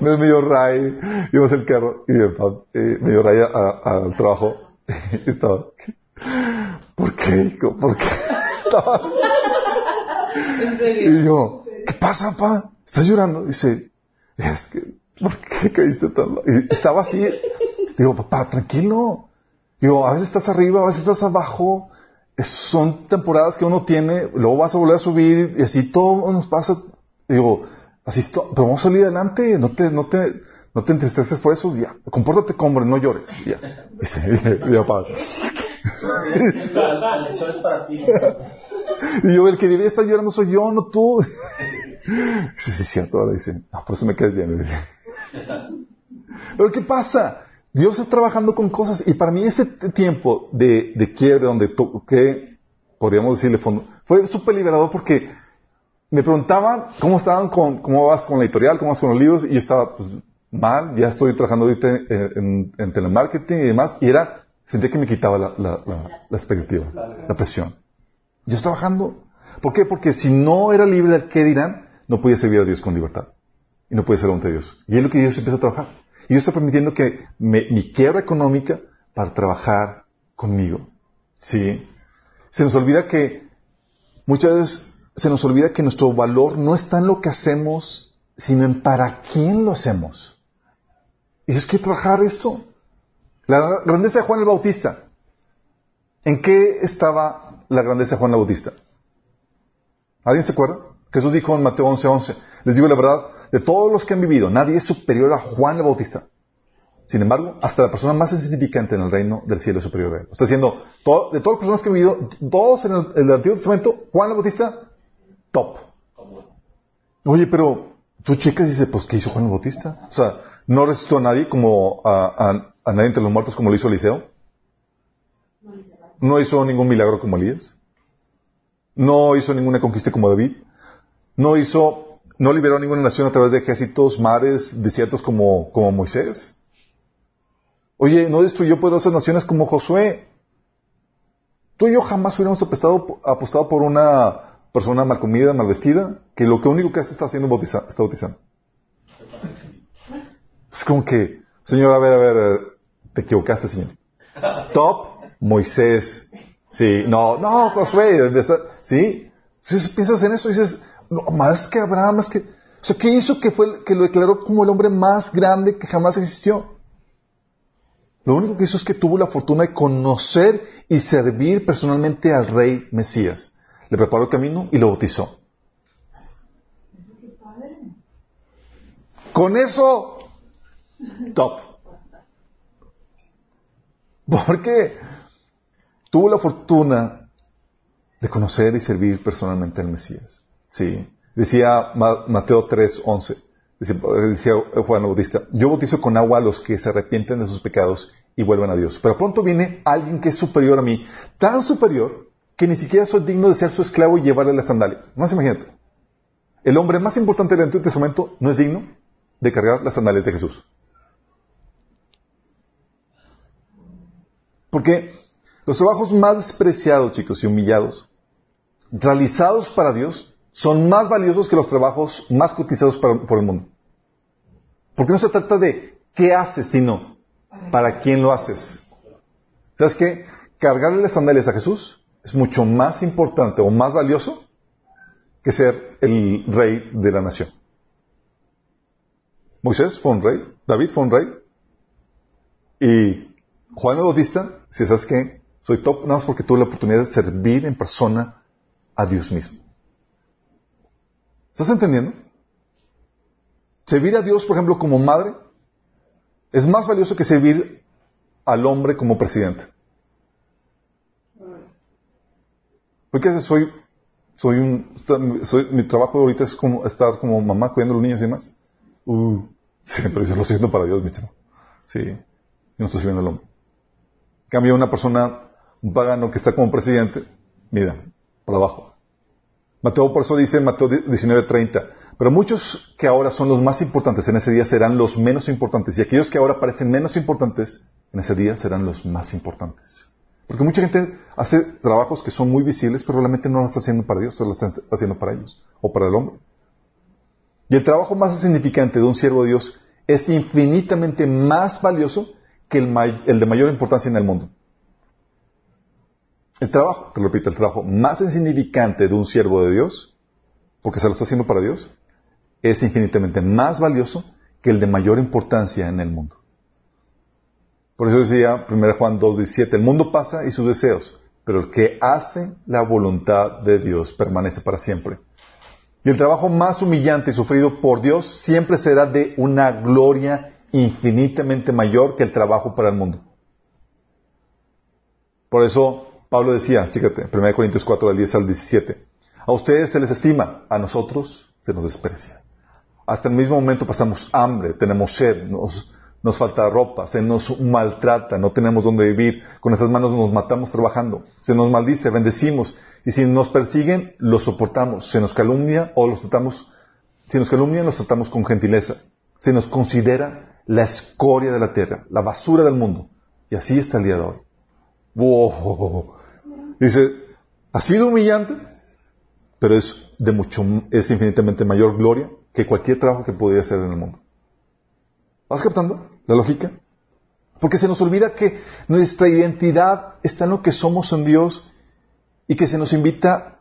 Me dio Ray, íbamos el carro y mi papá eh, me dio Ray al trabajo. Estaba, ¿por qué, hijo? ¿Por qué? Estaba, En serio. y yo, ¿qué pasa, papá? ¿Estás llorando? Dice, es que, ¿por qué caíste tan mal? Y estaba así. Digo, papá, tranquilo. Digo, a veces estás arriba, a veces estás abajo. Es- son temporadas que uno tiene, luego vas a volver a subir y así todo nos pasa. Digo, así pero vamos a salir adelante, no te, no te, no te entristeces por eso, ya, compórtate como hombre, no llores, ya. Papá. La lección es para ti. Y yo, el que debería estar llorando soy yo, no tú. Dice, sí, es cierto. Ahora dice, no, por eso me quedas bien. Pero ¿qué pasa? Dios está trabajando con cosas y para mí ese tiempo de, de quiebre donde toqué, podríamos decirle fondo, fue súper liberador porque me preguntaban cómo estaban con, cómo vas con la editorial, cómo vas con los libros y yo estaba pues, mal, ya estoy trabajando ahorita en, telemarketing y demás y era, sentía que me quitaba la, la, la- expectativa, la presión. Yo estoy trabajando. ¿Por qué? Porque si no era libre del qué dirán, no podía servir a Dios con libertad. Y no podía ser ante Dios. Y es lo que Dios empieza a trabajar. Y Dios está permitiendo que me- mi quiebra económica para trabajar conmigo. ¿Sí? Se nos olvida que muchas veces se nos olvida que nuestro valor no está en lo que hacemos, sino en para quién lo hacemos. Y es que trabajar esto. La grandeza de Juan el Bautista. ¿En qué estaba la grandeza de Juan el Bautista? ¿Alguien se acuerda? Jesús dijo en Mateo 11:11, 11, les digo la verdad, de todos los que han vivido, nadie es superior a Juan el Bautista. Sin embargo, hasta la persona más insignificante en el reino del cielo es superior a él. Está diciendo, de todas las personas que han vivido, todos en el, Antiguo Testamento, Juan el Bautista, top. Oye, pero tú checas y dices, pues, ¿qué hizo Juan el Bautista? O sea, no resistió a nadie como a, a nadie entre los muertos como lo hizo Eliseo. No hizo ningún milagro como Elías. No hizo ninguna conquista como David. No hizo, no liberó a ninguna nación a través de ejércitos, mares, desiertos como, como Moisés. Oye, no destruyó poderosas naciones como Josué. Tú y yo jamás hubiéramos apostado, apostado por una persona mal comida, mal vestida, que lo que único que hace está haciendo bautiza, está bautizando. Es como que, Señor, a ver, a ver, te equivocaste, Señor. Top, Moisés. Sí, no, no, Josué, sí. Si piensas en eso, dices, no, más que Abraham, más que, o sea, ¿qué hizo que fue, que lo declaró como el hombre más grande que jamás existió? Lo único que hizo es que tuvo la fortuna de conocer y servir personalmente al rey Mesías. Le preparó el camino y lo bautizó. Con eso, top. Porque tuvo la fortuna de conocer y servir personalmente al Mesías. Sí. Decía Mateo 3, 11. Decía Juan Bautista, yo bautizo con agua a los que se arrepienten de sus pecados y vuelven a Dios. Pero pronto viene alguien que es superior a mí, tan superior que ni siquiera soy digno de ser su esclavo y llevarle las sandalias. Más imagínate. El hombre más importante del Antiguo Testamento no es digno de cargar las sandalias de Jesús. Porque los trabajos más despreciados, chicos, y humillados, realizados para Dios, son más valiosos que los trabajos más cotizados por el mundo. Porque no se trata de qué haces, sino para quién lo haces. ¿Sabes qué? Cargarle las sandalias a Jesús es mucho más importante o más valioso que ser el rey de la nación. Moisés fue un rey, David fue un rey, y Juan el Bautista, si sabes que soy top, nada más porque tuve la oportunidad de servir en persona a Dios mismo. ¿Estás entendiendo? Servir a Dios, por ejemplo, como madre, es más valioso que servir al hombre como presidente. Porque soy, soy un, soy, mi trabajo ahorita es como estar como mamá cuidando a los niños y demás. Uh, pero yo lo siento para Dios, mi chamo. Sí, yo no estoy sirviendo al hombre. Cambia una persona, un pagano que está como presidente, mira, para abajo. Mateo por eso dice Mateo 19:30, pero muchos que ahora son los más importantes en ese día serán los menos importantes. Y aquellos que ahora parecen menos importantes en ese día serán los más importantes. Porque mucha gente hace trabajos que son muy visibles, pero realmente no lo está haciendo para Dios, se lo está haciendo para ellos o para el hombre. Y el trabajo más significante de un siervo de Dios es infinitamente más valioso que el, el de mayor importancia en el mundo. El trabajo, te lo repito, el trabajo más insignificante de un siervo de Dios, porque se lo está haciendo para Dios, es infinitamente más valioso que el de mayor importancia en el mundo. Por eso decía 1 Juan 2.17, el mundo pasa y sus deseos, pero el que hace la voluntad de Dios permanece para siempre. Y el trabajo más humillante y sufrido por Dios siempre será de una gloria infinitamente mayor que el trabajo para el mundo. Por eso Pablo decía, fíjate, 1 Corintios 4, del 10 al 17, a ustedes se les estima, a nosotros se nos desprecia. Hasta el mismo momento pasamos hambre, tenemos sed, nos, falta ropa, se nos maltrata, no tenemos dónde vivir, con esas manos nos matamos trabajando, se nos maldice, bendecimos, y si nos persiguen, los soportamos, se nos calumnia o los tratamos, si nos calumnian, los tratamos con gentileza, se nos considera la escoria de la tierra, la basura del mundo, y así está el día de hoy. Wow. Dice, ha sido humillante, pero es de mucho, es infinitamente mayor gloria que cualquier trabajo que pudiera hacer en el mundo. ¿Vas captando la lógica? Porque se nos olvida que nuestra identidad está en lo que somos en Dios y que se nos invita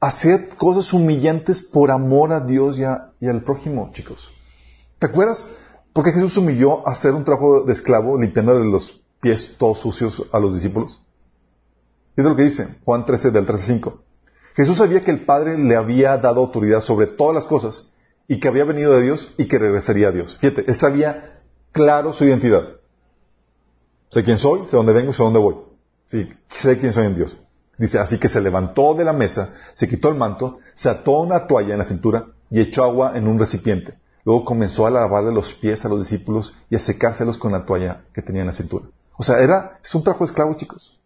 haced cosas humillantes por amor a Dios y, a- al prójimo, chicos. ¿Te acuerdas? Porque Jesús humilló a hacer un trabajo de esclavo limpiándole los pies todos sucios a los discípulos. Fíjate lo que dice Juan 13 del 13 al 5. Jesús sabía que el Padre le había dado autoridad sobre todas las cosas y que había venido de Dios y que regresaría a Dios. Fíjate, él sabía claro su identidad. Sé quién soy, sé dónde vengo y sé dónde voy. Sí, sé quién soy en Dios. Dice, así que se levantó de la mesa, se quitó el manto, se ató una toalla en la cintura y echó agua en un recipiente. Luego comenzó a lavarle los pies a los discípulos y a secárselos con la toalla que tenía en la cintura. O sea, era, es un trabajo de esclavo, chicos.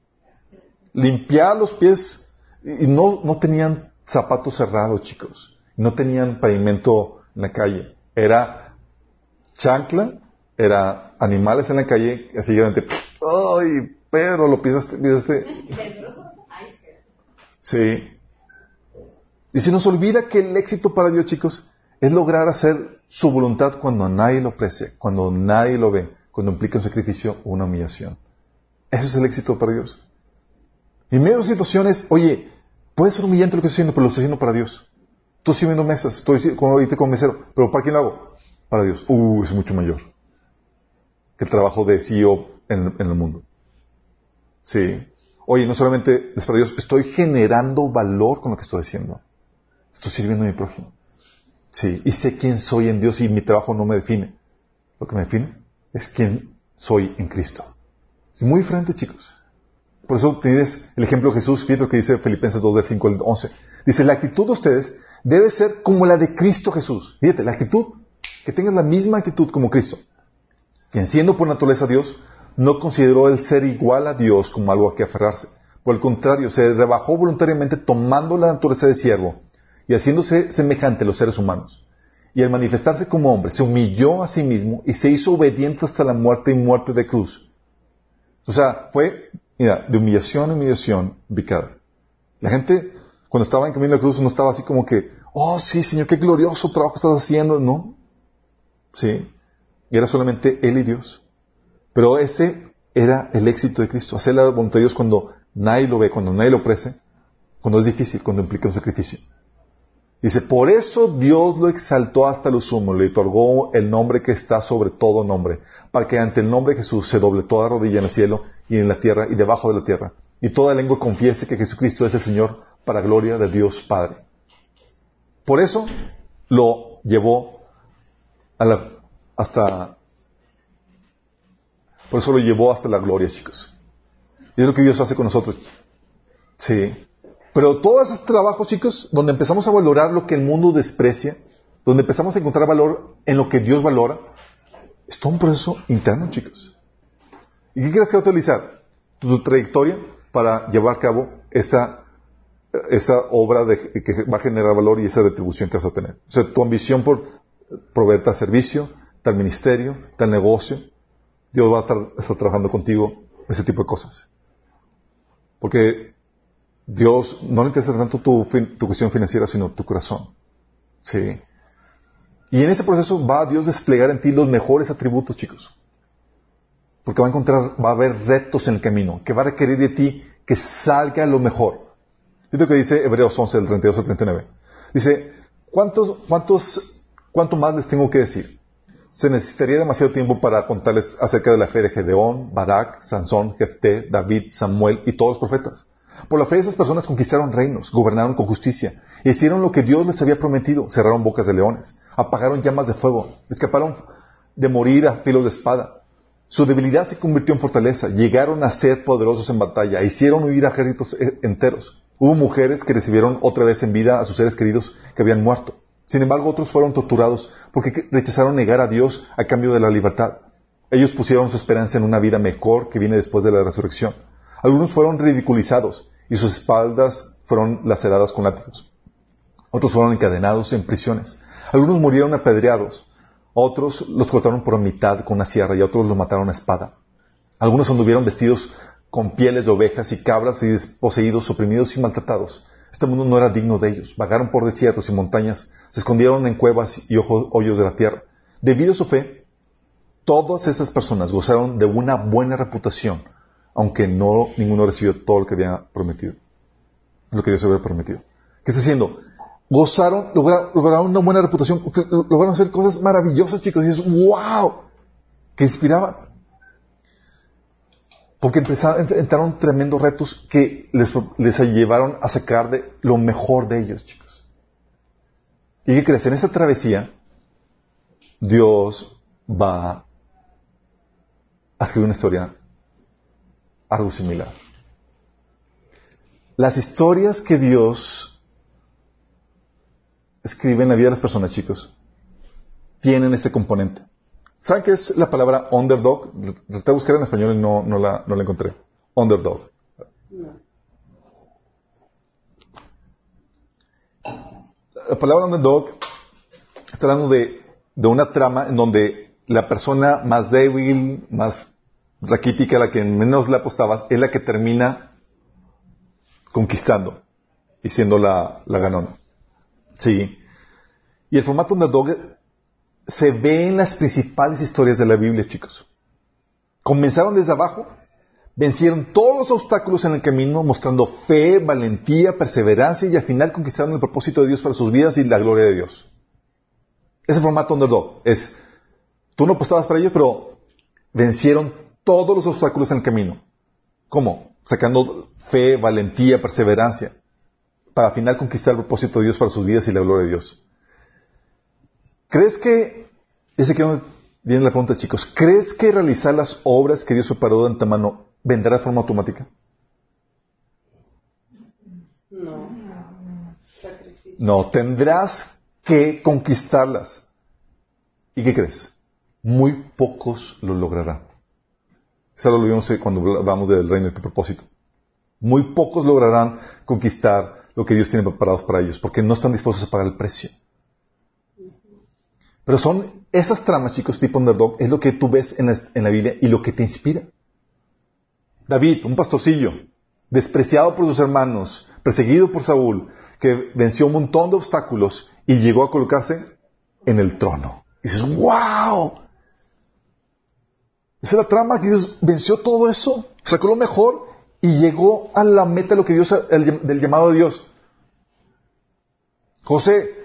Limpiar los pies y y no, no tenían zapatos cerrados, chicos. No tenían pavimento en la calle. Era chancla, era animales en la calle, así que ¡ay, Pedro, lo pisaste, pisaste! Sí. Y se nos olvida que el éxito para Dios, chicos, es lograr hacer su voluntad cuando nadie lo aprecia, cuando nadie lo ve, cuando implica un sacrificio o una humillación. Ese es el éxito para Dios. Y en medio de situaciones, oye, puede ser humillante lo que estoy haciendo, pero lo estoy haciendo para Dios. Estoy sirviendo mesas, estoy como ahorita como mesero, pero ¿para quién lo hago? Para Dios. Uh, es mucho mayor que el trabajo de CEO en, en el mundo. Sí. Oye, no solamente es para Dios, estoy generando valor con lo que estoy haciendo. Estoy sirviendo a mi prójimo. Sí. Y sé quién soy en Dios y mi trabajo no me define. Lo que me define es quién soy en Cristo. Es muy diferente, chicos. Por eso tienes el ejemplo de Jesús, fíjate lo que dice Filipenses 2 del 5 al 11. Dice, la actitud de ustedes debe ser como la de Cristo Jesús. Fíjate, la actitud, que tengas la misma actitud como Cristo. Quien siendo por naturaleza Dios, no consideró el ser igual a Dios como algo a que aferrarse. Por el contrario, se rebajó voluntariamente tomando la naturaleza de siervo y haciéndose semejante a los seres humanos. Y al manifestarse como hombre, se humilló a sí mismo y se hizo obediente hasta la muerte y muerte de cruz. O sea, fue, mira, de humillación a humillación picada. La gente, cuando estaba en camino a la cruz, no estaba así como que, oh sí, Señor, qué glorioso trabajo estás haciendo. No. Sí. Y era solamente Él y Dios. Pero ese era el éxito de Cristo. Hacer la voluntad de Dios cuando nadie lo ve, cuando nadie lo ofrece, cuando es difícil, cuando implica un sacrificio. Dice, por eso Dios lo exaltó hasta lo sumo, le otorgó el nombre que está sobre todo nombre, para que ante el nombre de Jesús se doble toda rodilla en el cielo y en la tierra y debajo de la tierra, y toda lengua confiese que Jesucristo es el Señor para gloria de Dios Padre. Por eso lo llevó a la, hasta, por eso lo llevó hasta la gloria, chicos. Y es lo que Dios hace con nosotros. Sí. Pero todos esos trabajos, chicos, donde empezamos a valorar lo que el mundo desprecia, donde empezamos a encontrar valor en lo que Dios valora, es todo un proceso interno, chicos. ¿Y qué quieres que utilizar? Tu trayectoria para llevar a cabo esa, esa obra de, que va a generar valor y esa retribución que vas a tener. O sea, tu ambición por proveer tal servicio, tal ministerio, tal negocio, Dios va a estar, trabajando contigo ese tipo de cosas. Porque Dios no le interesa tanto tu, cuestión financiera, sino tu corazón. Sí. Y en ese proceso va a Dios desplegar en ti los mejores atributos, chicos. Porque va a encontrar, va a haber retos en el camino, que va a requerir de ti que salga lo mejor. Fíjate lo que dice Hebreos 11, del 32 al 39. Dice, ¿cuántos, cuántos, cuánto más les tengo que decir? Se necesitaría demasiado tiempo para contarles acerca de la fe de Gedeón, Barak, Sansón, Jefté, David, Samuel y todos los profetas. Por la fe esas personas conquistaron reinos, gobernaron con justicia, hicieron lo que Dios les había prometido, cerraron bocas de leones, apagaron llamas de fuego, escaparon de morir a filos de espada. Su debilidad se convirtió en fortaleza, llegaron a ser poderosos en batalla, hicieron huir a ejércitos eh, enteros. Hubo mujeres que recibieron otra vez en vida a sus seres queridos que habían muerto. Sin embargo, otros fueron torturados porque rechazaron negar a Dios a cambio de la libertad. Ellos pusieron su esperanza en una vida mejor que viene después de la resurrección. Algunos fueron ridiculizados y sus espaldas fueron laceradas con látigos. Otros fueron encadenados en prisiones. Algunos murieron apedreados. Otros los cortaron por mitad con una sierra y otros los mataron a espada. Algunos anduvieron vestidos con pieles de ovejas y cabras y desposeídos, oprimidos y maltratados. Este mundo no era digno de ellos. Vagaron por desiertos y montañas, se escondieron en cuevas y hoyos de la tierra. Debido a su fe, todas esas personas gozaron de una buena reputación, aunque no ninguno recibió todo lo que había prometido, lo que Dios había prometido. ¿Qué está haciendo? Gozaron, logra- lograron una buena reputación, lograron hacer cosas maravillosas, chicos. Y dices, wow, que inspiraban. Porque empezaron, entraron tremendos retos que les, llevaron a sacar de lo mejor de ellos, chicos. ¿Y qué crees? En esta travesía, Dios va a escribir una historia, algo similar. Las historias que Dios escribe en la vida de las personas, chicos, tienen este componente. ¿Saben qué es la palabra underdog? Traté de buscar en español y no, no, la, no la encontré. Underdog. La palabra underdog está hablando de, de una trama en donde la persona más débil, más raquítica, la que menos le apostabas, es la que termina conquistando y siendo la, la ganona. Sí. Y el formato underdog se ve en las principales historias de la Biblia, chicos. Comenzaron desde abajo, vencieron todos los obstáculos en el camino, mostrando fe, valentía, perseverancia y al final conquistaron el propósito de Dios para sus vidas y la gloria de Dios. Ese formato underdog es, tú no apostabas para ello, pero vencieron todos los obstáculos en el camino. ¿Cómo? Sacando fe, valentía, perseverancia, para al final conquistar el propósito de Dios para sus vidas y la gloria de Dios. ¿Crees que, ese que viene la pregunta, chicos, ¿crees que realizar las obras que Dios preparó de antemano vendrá de forma automática? No. Sacrificio. No, tendrás que conquistarlas. ¿Y qué crees? Muy pocos lo lograrán. Eso lo vimos eh, cuando hablamos del reino de tu propósito. Muy pocos lograrán conquistar lo que Dios tiene preparado para ellos, porque no están dispuestos a pagar el precio. Pero son esas tramas, chicos, tipo underdog, es lo que tú ves en la, Biblia y lo que te inspira. David, un pastorcillo, despreciado por sus hermanos, perseguido por Saúl, que venció un montón de obstáculos y llegó a colocarse en el trono. Y dices, wow. Esa es la trama que dices, venció todo eso, sacó lo mejor y llegó a la meta de lo que Dios, el- del llamado de Dios. José,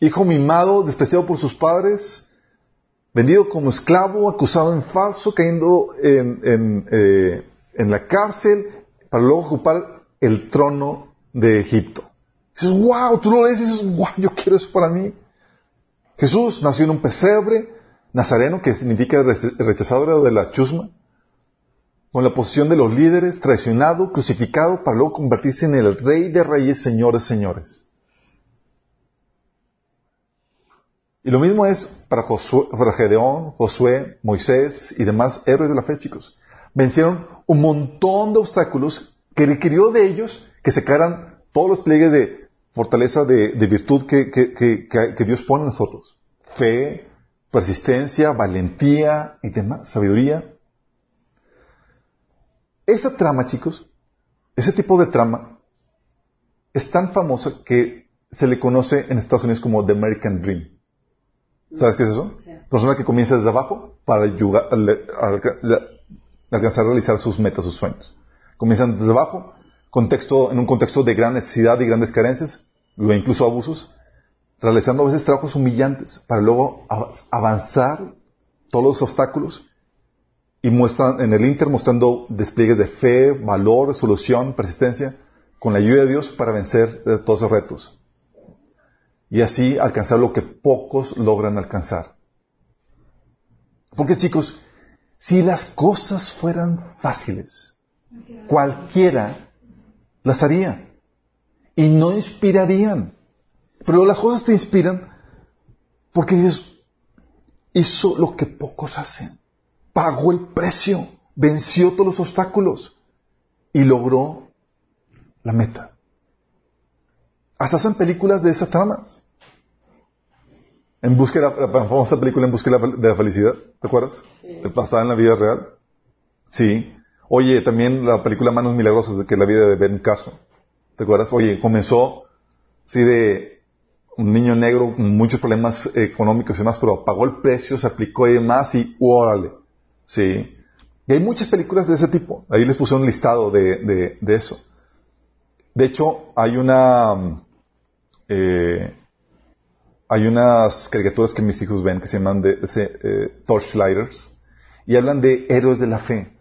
hijo mimado, despreciado por sus padres, vendido como esclavo, acusado en falso, cayendo en, eh, la cárcel, para luego ocupar el trono de Egipto. Dices, wow, tú lo lees y dices, wow, yo quiero eso para mí. Jesús nació en un pesebre, nazareno, que significa re- rechazador de la chusma, con la posición de los líderes, traicionado, crucificado, para luego convertirse en el rey de reyes, señor de señores. Y lo mismo es para, Josué, Gedeón, Josué, Moisés y demás héroes de la fe, chicos. Vencieron un montón de obstáculos que requirió de ellos que sacaran todos los pliegues de fortaleza, de, virtud que- que Dios pone en nosotros. Fe, persistencia, valentía y demás, sabiduría. Esa trama, chicos, ese tipo de trama es tan famosa que se le conoce en Estados Unidos como The American Dream. ¿Sabes qué es eso? Sí. Persona que comienza desde abajo para alcanzar a realizar sus metas, sus sueños. Comienzan desde abajo, contexto, en un contexto de gran necesidad y grandes carencias, incluso abusos, realizando a veces trabajos humillantes para luego av- avanzar todos los obstáculos y muestran en el Inter mostrando despliegues de fe, valor, resolución, persistencia, con la ayuda de Dios para vencer todos esos retos. Y así alcanzar lo que pocos logran alcanzar. Porque chicos, si las cosas fueran fáciles, cualquiera las haría y no inspirarían. Pero las cosas te inspiran porque dices, hizo lo que pocos hacen, pagó el precio, venció todos los obstáculos y logró la meta. Hasta hacen películas de esas tramas. En búsqueda, la famosa película En búsqueda de la felicidad, ¿te acuerdas? Sí. Basada en la vida real. Sí. Oye, también la película Manos Milagrosas, de que es la vida de Ben Carson. ¿Te acuerdas? Oye, comenzó así de un niño negro con muchos problemas económicos y demás, pero pagó el precio, se aplicó y demás y órale. Sí. Y hay muchas películas de ese tipo. Ahí les puse un listado de, de, de eso. De hecho, hay una, eh, hay unas caricaturas que mis hijos ven que se llaman de, eh, Torchlighters y hablan de héroes de la fe.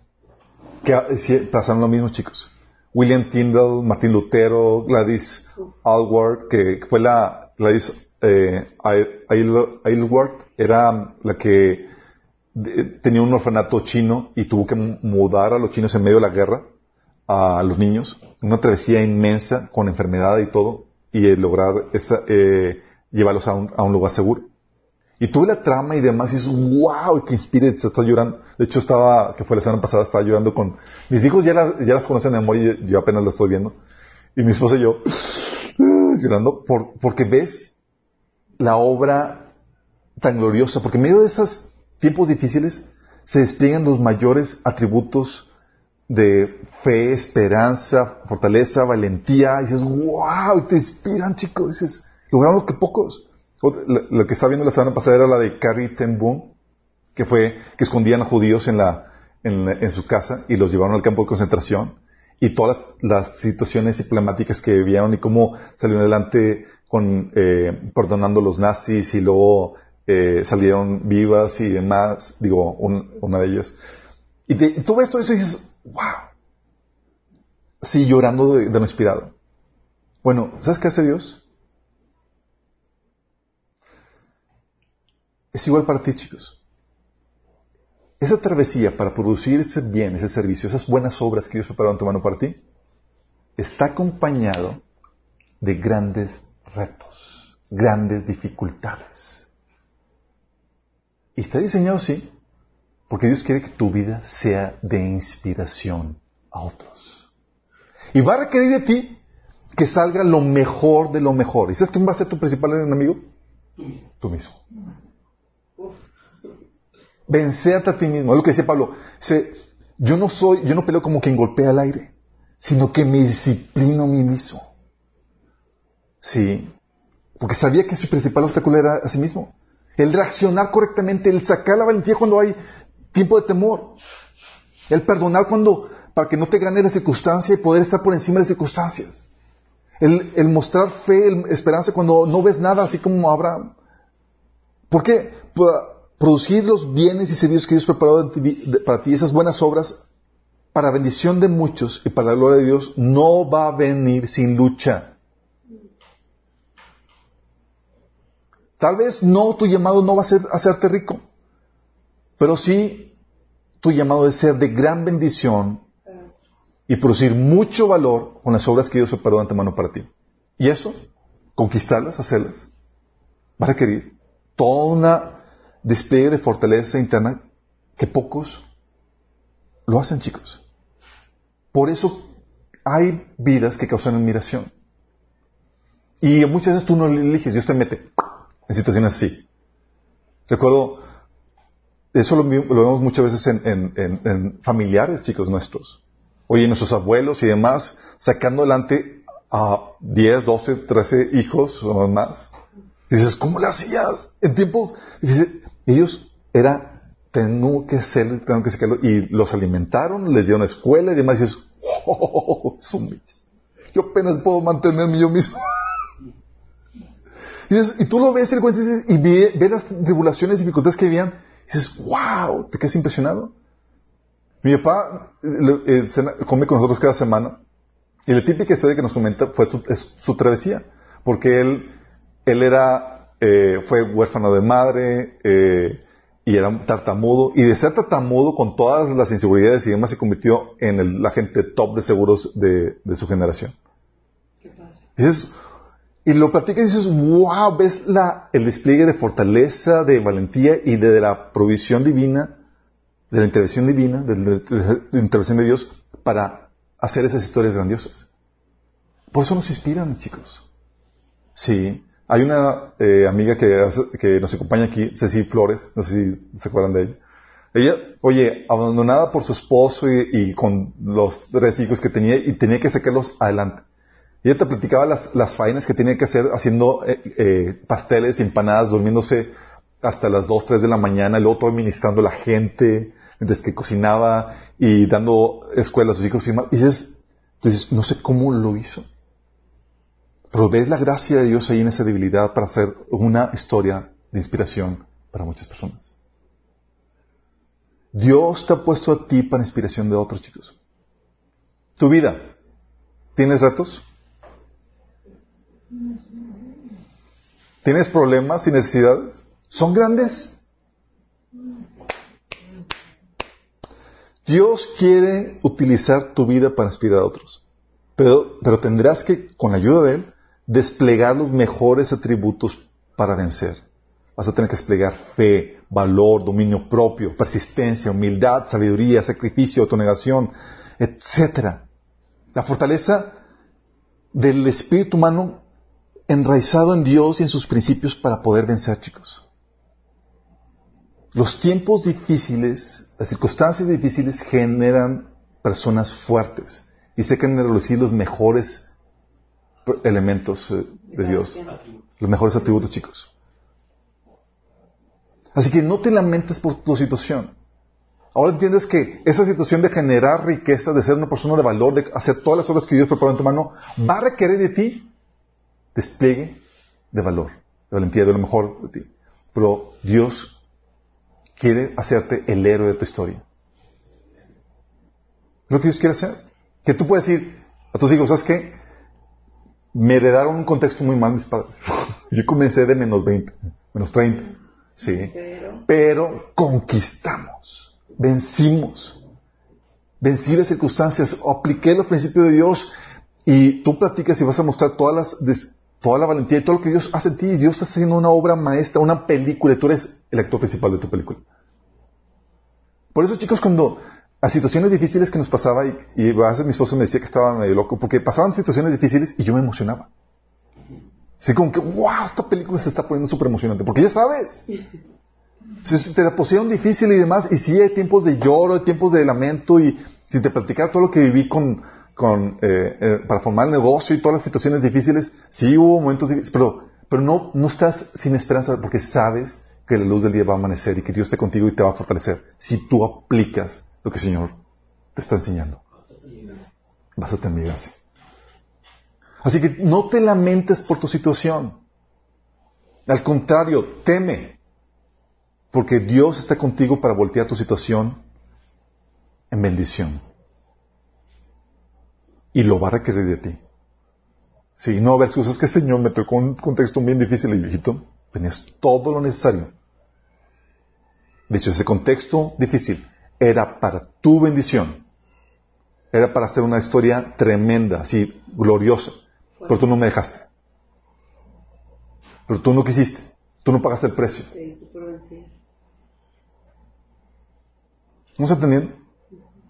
Que ah, pasaron lo mismo, chicos. William Tyndall, Martín Lutero, Gladys Aylward, que fue la Gladys eh, Ay- Ayl- Aylward, era la que tenía un orfanato chino y tuvo que mu- mudar a los chinos en medio de la guerra a los niños, una travesía inmensa con enfermedad y todo, y eh, lograr esa, eh, llevarlos a un, a un lugar seguro. Y tuve la trama y demás, y es wow, que inspire, se está llorando. De hecho, estaba, que fue la semana pasada, estaba llorando con, mis hijos ya, las- ya las conocen de memoria y yo apenas las estoy viendo. Y mi esposa y yo, llorando, por, porque ves la obra tan gloriosa, porque en medio de esos tiempos difíciles se despliegan los mayores atributos de fe, esperanza, fortaleza, valentía, y dices, wow, y te inspiran, chicos, dices, lograron lo que pocos. Lo, que estaba viendo la semana pasada era la de Carrie Ten Boom, que fue que escondían a judíos en la, en, en su casa y los llevaron al campo de concentración y todas las, las situaciones diplomáticas que vivieron y cómo salieron adelante con eh, perdonando a los nazis y luego eh, salieron vivas y demás, digo, un- una de ellas. Y, te- y tú ves todo eso y dices, wow. Sí, llorando de, lo inspirado. Bueno, ¿sabes qué hace Dios? Es igual para ti, chicos. Esa travesía para producir ese bien, ese servicio, esas buenas obras que Dios preparó en tu mano para ti, está acompañado de grandes retos, grandes dificultades. Y está diseñado así porque Dios quiere que tu vida sea de inspiración a otros. Y va a requerir de ti que salga lo mejor de lo mejor. ¿Y sabes quién va a ser tu principal enemigo? Tú mismo. Tú mismo. Vencerte a ti mismo. Es lo que decía Pablo. Dice, yo no soy, yo no peleo como quien golpea al aire, sino que me disciplino a mí mismo. Sí. Porque sabía que su principal obstáculo era a sí mismo. El reaccionar correctamente, el sacar la valentía cuando hay tiempo de temor. El perdonar cuando, para que no te gane la circunstancia y poder estar por encima de las circunstancias. El, mostrar fe, el- esperanza cuando no ves nada, así como Abraham. ¿Por qué? Para producir los bienes y servicios que Dios preparó para ti, esas buenas obras, para bendición de muchos y para la gloria de Dios, no va a venir sin lucha. Tal vez no, tu llamado no va a ser hacerte rico, pero sí tu llamado es ser de gran bendición y producir mucho valor con las obras que Dios preparó de antemano para ti. Y eso, conquistarlas, hacerlas, va a requerir toda una despliegue de fortaleza interna que pocos lo hacen, chicos. Por eso hay vidas que causan admiración. Y muchas veces tú no eliges, Dios te mete en situaciones así. Recuerdo, eso lo, lo vemos muchas veces en, en- en- familiares, chicos nuestros. Oye, nuestros abuelos y demás, sacando adelante a 10, 12, 13 hijos o más. Y dices, ¿cómo lo hacías? En tiempos, y dice, ellos era, tengo que hacerlo, tengo que sacarlo, y los alimentaron, les dieron escuela y demás, dices, oh, su mecha. yo apenas puedo mantenerme yo mismo. Y, dices- y tú lo ves y, le cuentas, y dices- y ve, ve las tribulaciones y dificultades que habían, y dices, wow, te quedas impresionado. Mi papá eh, come con nosotros cada semana, y la típica historia que nos comenta fue su, es su travesía, porque él, él era, eh, fue huérfano de madre, eh, y era un tartamudo, y de ser tartamudo con todas las inseguridades y demás se convirtió en el agente top de seguros de, de su generación. Qué padre. Y dices, y lo platicas y dices, wow, ves la, el despliegue de fortaleza, de valentía y de, la provisión divina, de la intervención divina, de la, intervención de Dios para hacer esas historias grandiosas. Por eso nos inspiran, chicos. Sí. Hay una eh, amiga que, nos acompaña aquí, Ceci Flores, no sé si se acuerdan de ella. Ella, oye, abandonada por su esposo y con los tres hijos que tenía y tenía que sacarlos adelante. Y ella te platicaba las, las faenas que tenía que hacer haciendo eh, eh, pasteles empanadas, durmiéndose hasta las 2, 3 de la mañana, luego todo administrando a la gente, mientras que cocinaba y dando escuela a sus hijos y más. Y dices, dices, no sé cómo lo hizo. Pero ves la gracia de Dios ahí en esa debilidad para hacer una historia de inspiración para muchas personas. Dios te ha puesto a ti para inspiración de otros chicos. Tu vida, ¿tienes retos? ¿Tienes problemas y necesidades? ¿Son grandes? Dios quiere utilizar tu vida para inspirar a otros. Pero, tendrás que, con la ayuda de Él, desplegar los mejores atributos para vencer. Vas a tener que desplegar fe, valor, dominio propio, persistencia, humildad, sabiduría, sacrificio, autonegación, etc. La fortaleza del espíritu humano enraizado en Dios y en sus principios para poder vencer, chicos. Los tiempos difíciles, las circunstancias difíciles generan personas fuertes y se quieren relucir los mejores elementos eh, de Dios, los mejores atributos, chicos. Así que no te lamentes por tu situación. Ahora entiendes que esa situación de generar riqueza, de ser una persona de valor, de hacer todas las obras que Dios preparó en tu mano, va a requerir de ti despliegue de valor, de valentía, de lo mejor de ti. Pero Dios quiere hacerte el héroe de tu historia. Es lo que Dios quiere hacer. Que tú puedes decir a tus hijos, ¿sabes qué? Me heredaron un contexto muy mal mis padres. Yo comencé de menos 20, menos 30. Sí. Pero, Pero conquistamos, vencimos. Vencí las circunstancias, apliqué los principios de Dios y tú platicas y vas a mostrar todas las, toda la valentía y todo lo que Dios hace en ti. Dios está haciendo una obra maestra, una película. y Tú eres el actor principal de tu película. Por eso, chicos, cuando a situaciones difíciles que nos pasaba y, y a veces mi esposo me decía que estaba medio loco porque pasaban situaciones difíciles y yo me emocionaba. Así como que, wow, esta película se está poniendo súper emocionante porque ya sabes. Si si te la pusieron difícil y demás, y sí hay tiempos de lloro, hay tiempos de lamento, y si te platicara todo lo que viví con, con, eh, eh, para formar el negocio y todas las situaciones difíciles, sí hubo momentos difíciles, pero, pero no, no estás sin esperanza porque sabes que la luz del día va a amanecer y que Dios esté contigo y te va a fortalecer. Si tú aplicas lo que el Señor te está enseñando, vas a tener gracia. Así que no te lamentes por tu situación. Al contrario, teme. Porque Dios está contigo para voltear tu situación en bendición. Y lo va a requerir de ti. Si no va a haber excusas que Señor me tocó un contexto bien difícil y viejito, tenías todo lo necesario. De hecho, ese contexto difícil era para tu bendición. Era para hacer una historia tremenda, así, gloriosa. Pero tú no me dejaste. Pero tú no quisiste. Tú no pagaste el precio. vencido. ¿Estamos entendiendo?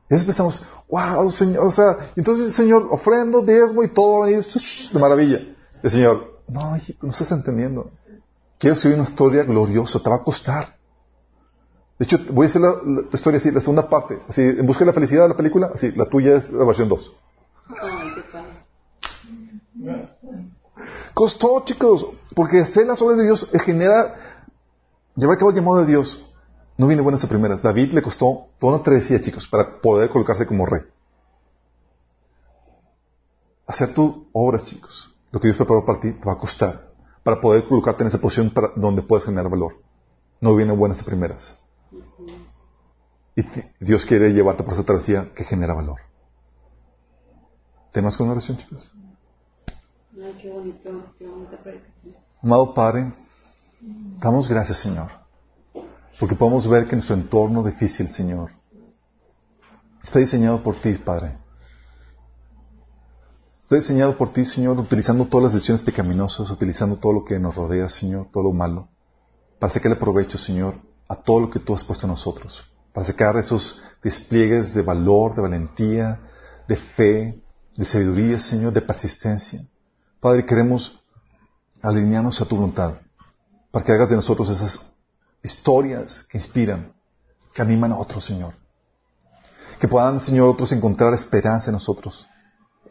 Y pensamos, wow, Señor, o sea, entonces Señor, ofrendo, diezmo y todo va a venir de maravilla. El Señor, no, no estás entendiendo. Quiero escribir una historia gloriosa, te va a costar. De hecho, voy a hacer la, historia así, la segunda parte, así, en busca de la felicidad de la película, así, la tuya es la versión 2. Ay, qué padre. Costó, chicos, porque hacer las obras de Dios genera, llevar a cabo el llamado de Dios, no viene buenas a primeras. David le costó toda una travesía, chicos, para poder colocarse como rey. Hacer tus obras, chicos, lo que Dios preparó para ti, te va a costar, para poder colocarte en esa posición para, donde puedes generar valor. No viene buenas a primeras. Y te- Dios quiere llevarte por esa travesía que genera valor. ¿Tenemos con oración, chicos? Ay, qué bonito, qué bonita predicación. Amado Padre, damos gracias, Señor, porque podemos ver que nuestro entorno difícil, Señor, está diseñado por ti, Padre. Está diseñado por ti, Señor, utilizando todas las decisiones pecaminosas, utilizando todo lo que nos rodea, Señor, todo lo malo, para sacarle provecho, Señor, a todo lo que tú has puesto en nosotros, para sacar esos despliegues de valor, de valentía, de fe, de sabiduría, Señor, de persistencia. Padre, queremos alinearnos a tu voluntad, para que hagas de nosotros esas historias que inspiran, que animan a otros, Señor. Que puedan, Señor, otros encontrar esperanza en nosotros,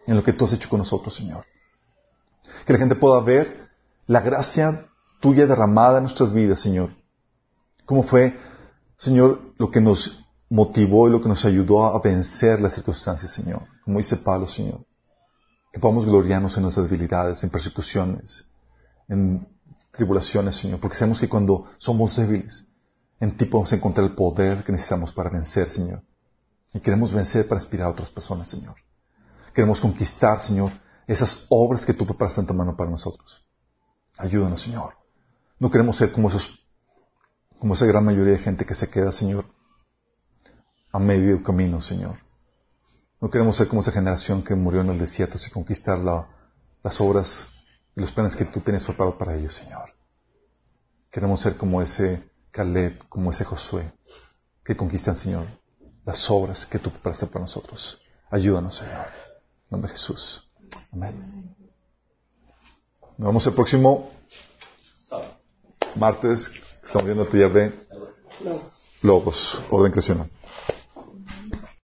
en lo que tú has hecho con nosotros, Señor. Que la gente pueda ver la gracia tuya derramada en nuestras vidas, Señor. Cómo fue, Señor, lo que nos motivó y lo que nos ayudó a vencer las circunstancias, Señor. Como dice Pablo, Señor. Que podamos gloriarnos en nuestras debilidades, en persecuciones, en tribulaciones, Señor, porque sabemos que cuando somos débiles, en ti podemos encontrar el poder que necesitamos para vencer, Señor. Y queremos vencer para inspirar a otras personas, Señor. Queremos conquistar, Señor, esas obras que tú preparaste en tu mano para nosotros. Ayúdanos, Señor. No queremos ser como esa gran mayoría de gente que se queda, Señor, a medio camino, Señor. No queremos ser como esa generación que murió en el desierto sin conquistar las obras y los planes que tú tienes preparados para ellos, Señor. Queremos ser como ese Caleb, como ese Josué, que conquistan, Señor, las obras que tú preparaste para nosotros. Ayúdanos, Señor. En nombre de Jesús. Amén. Nos vemos el próximo martes. Estamos viendo el taller de Logos, orden creacional.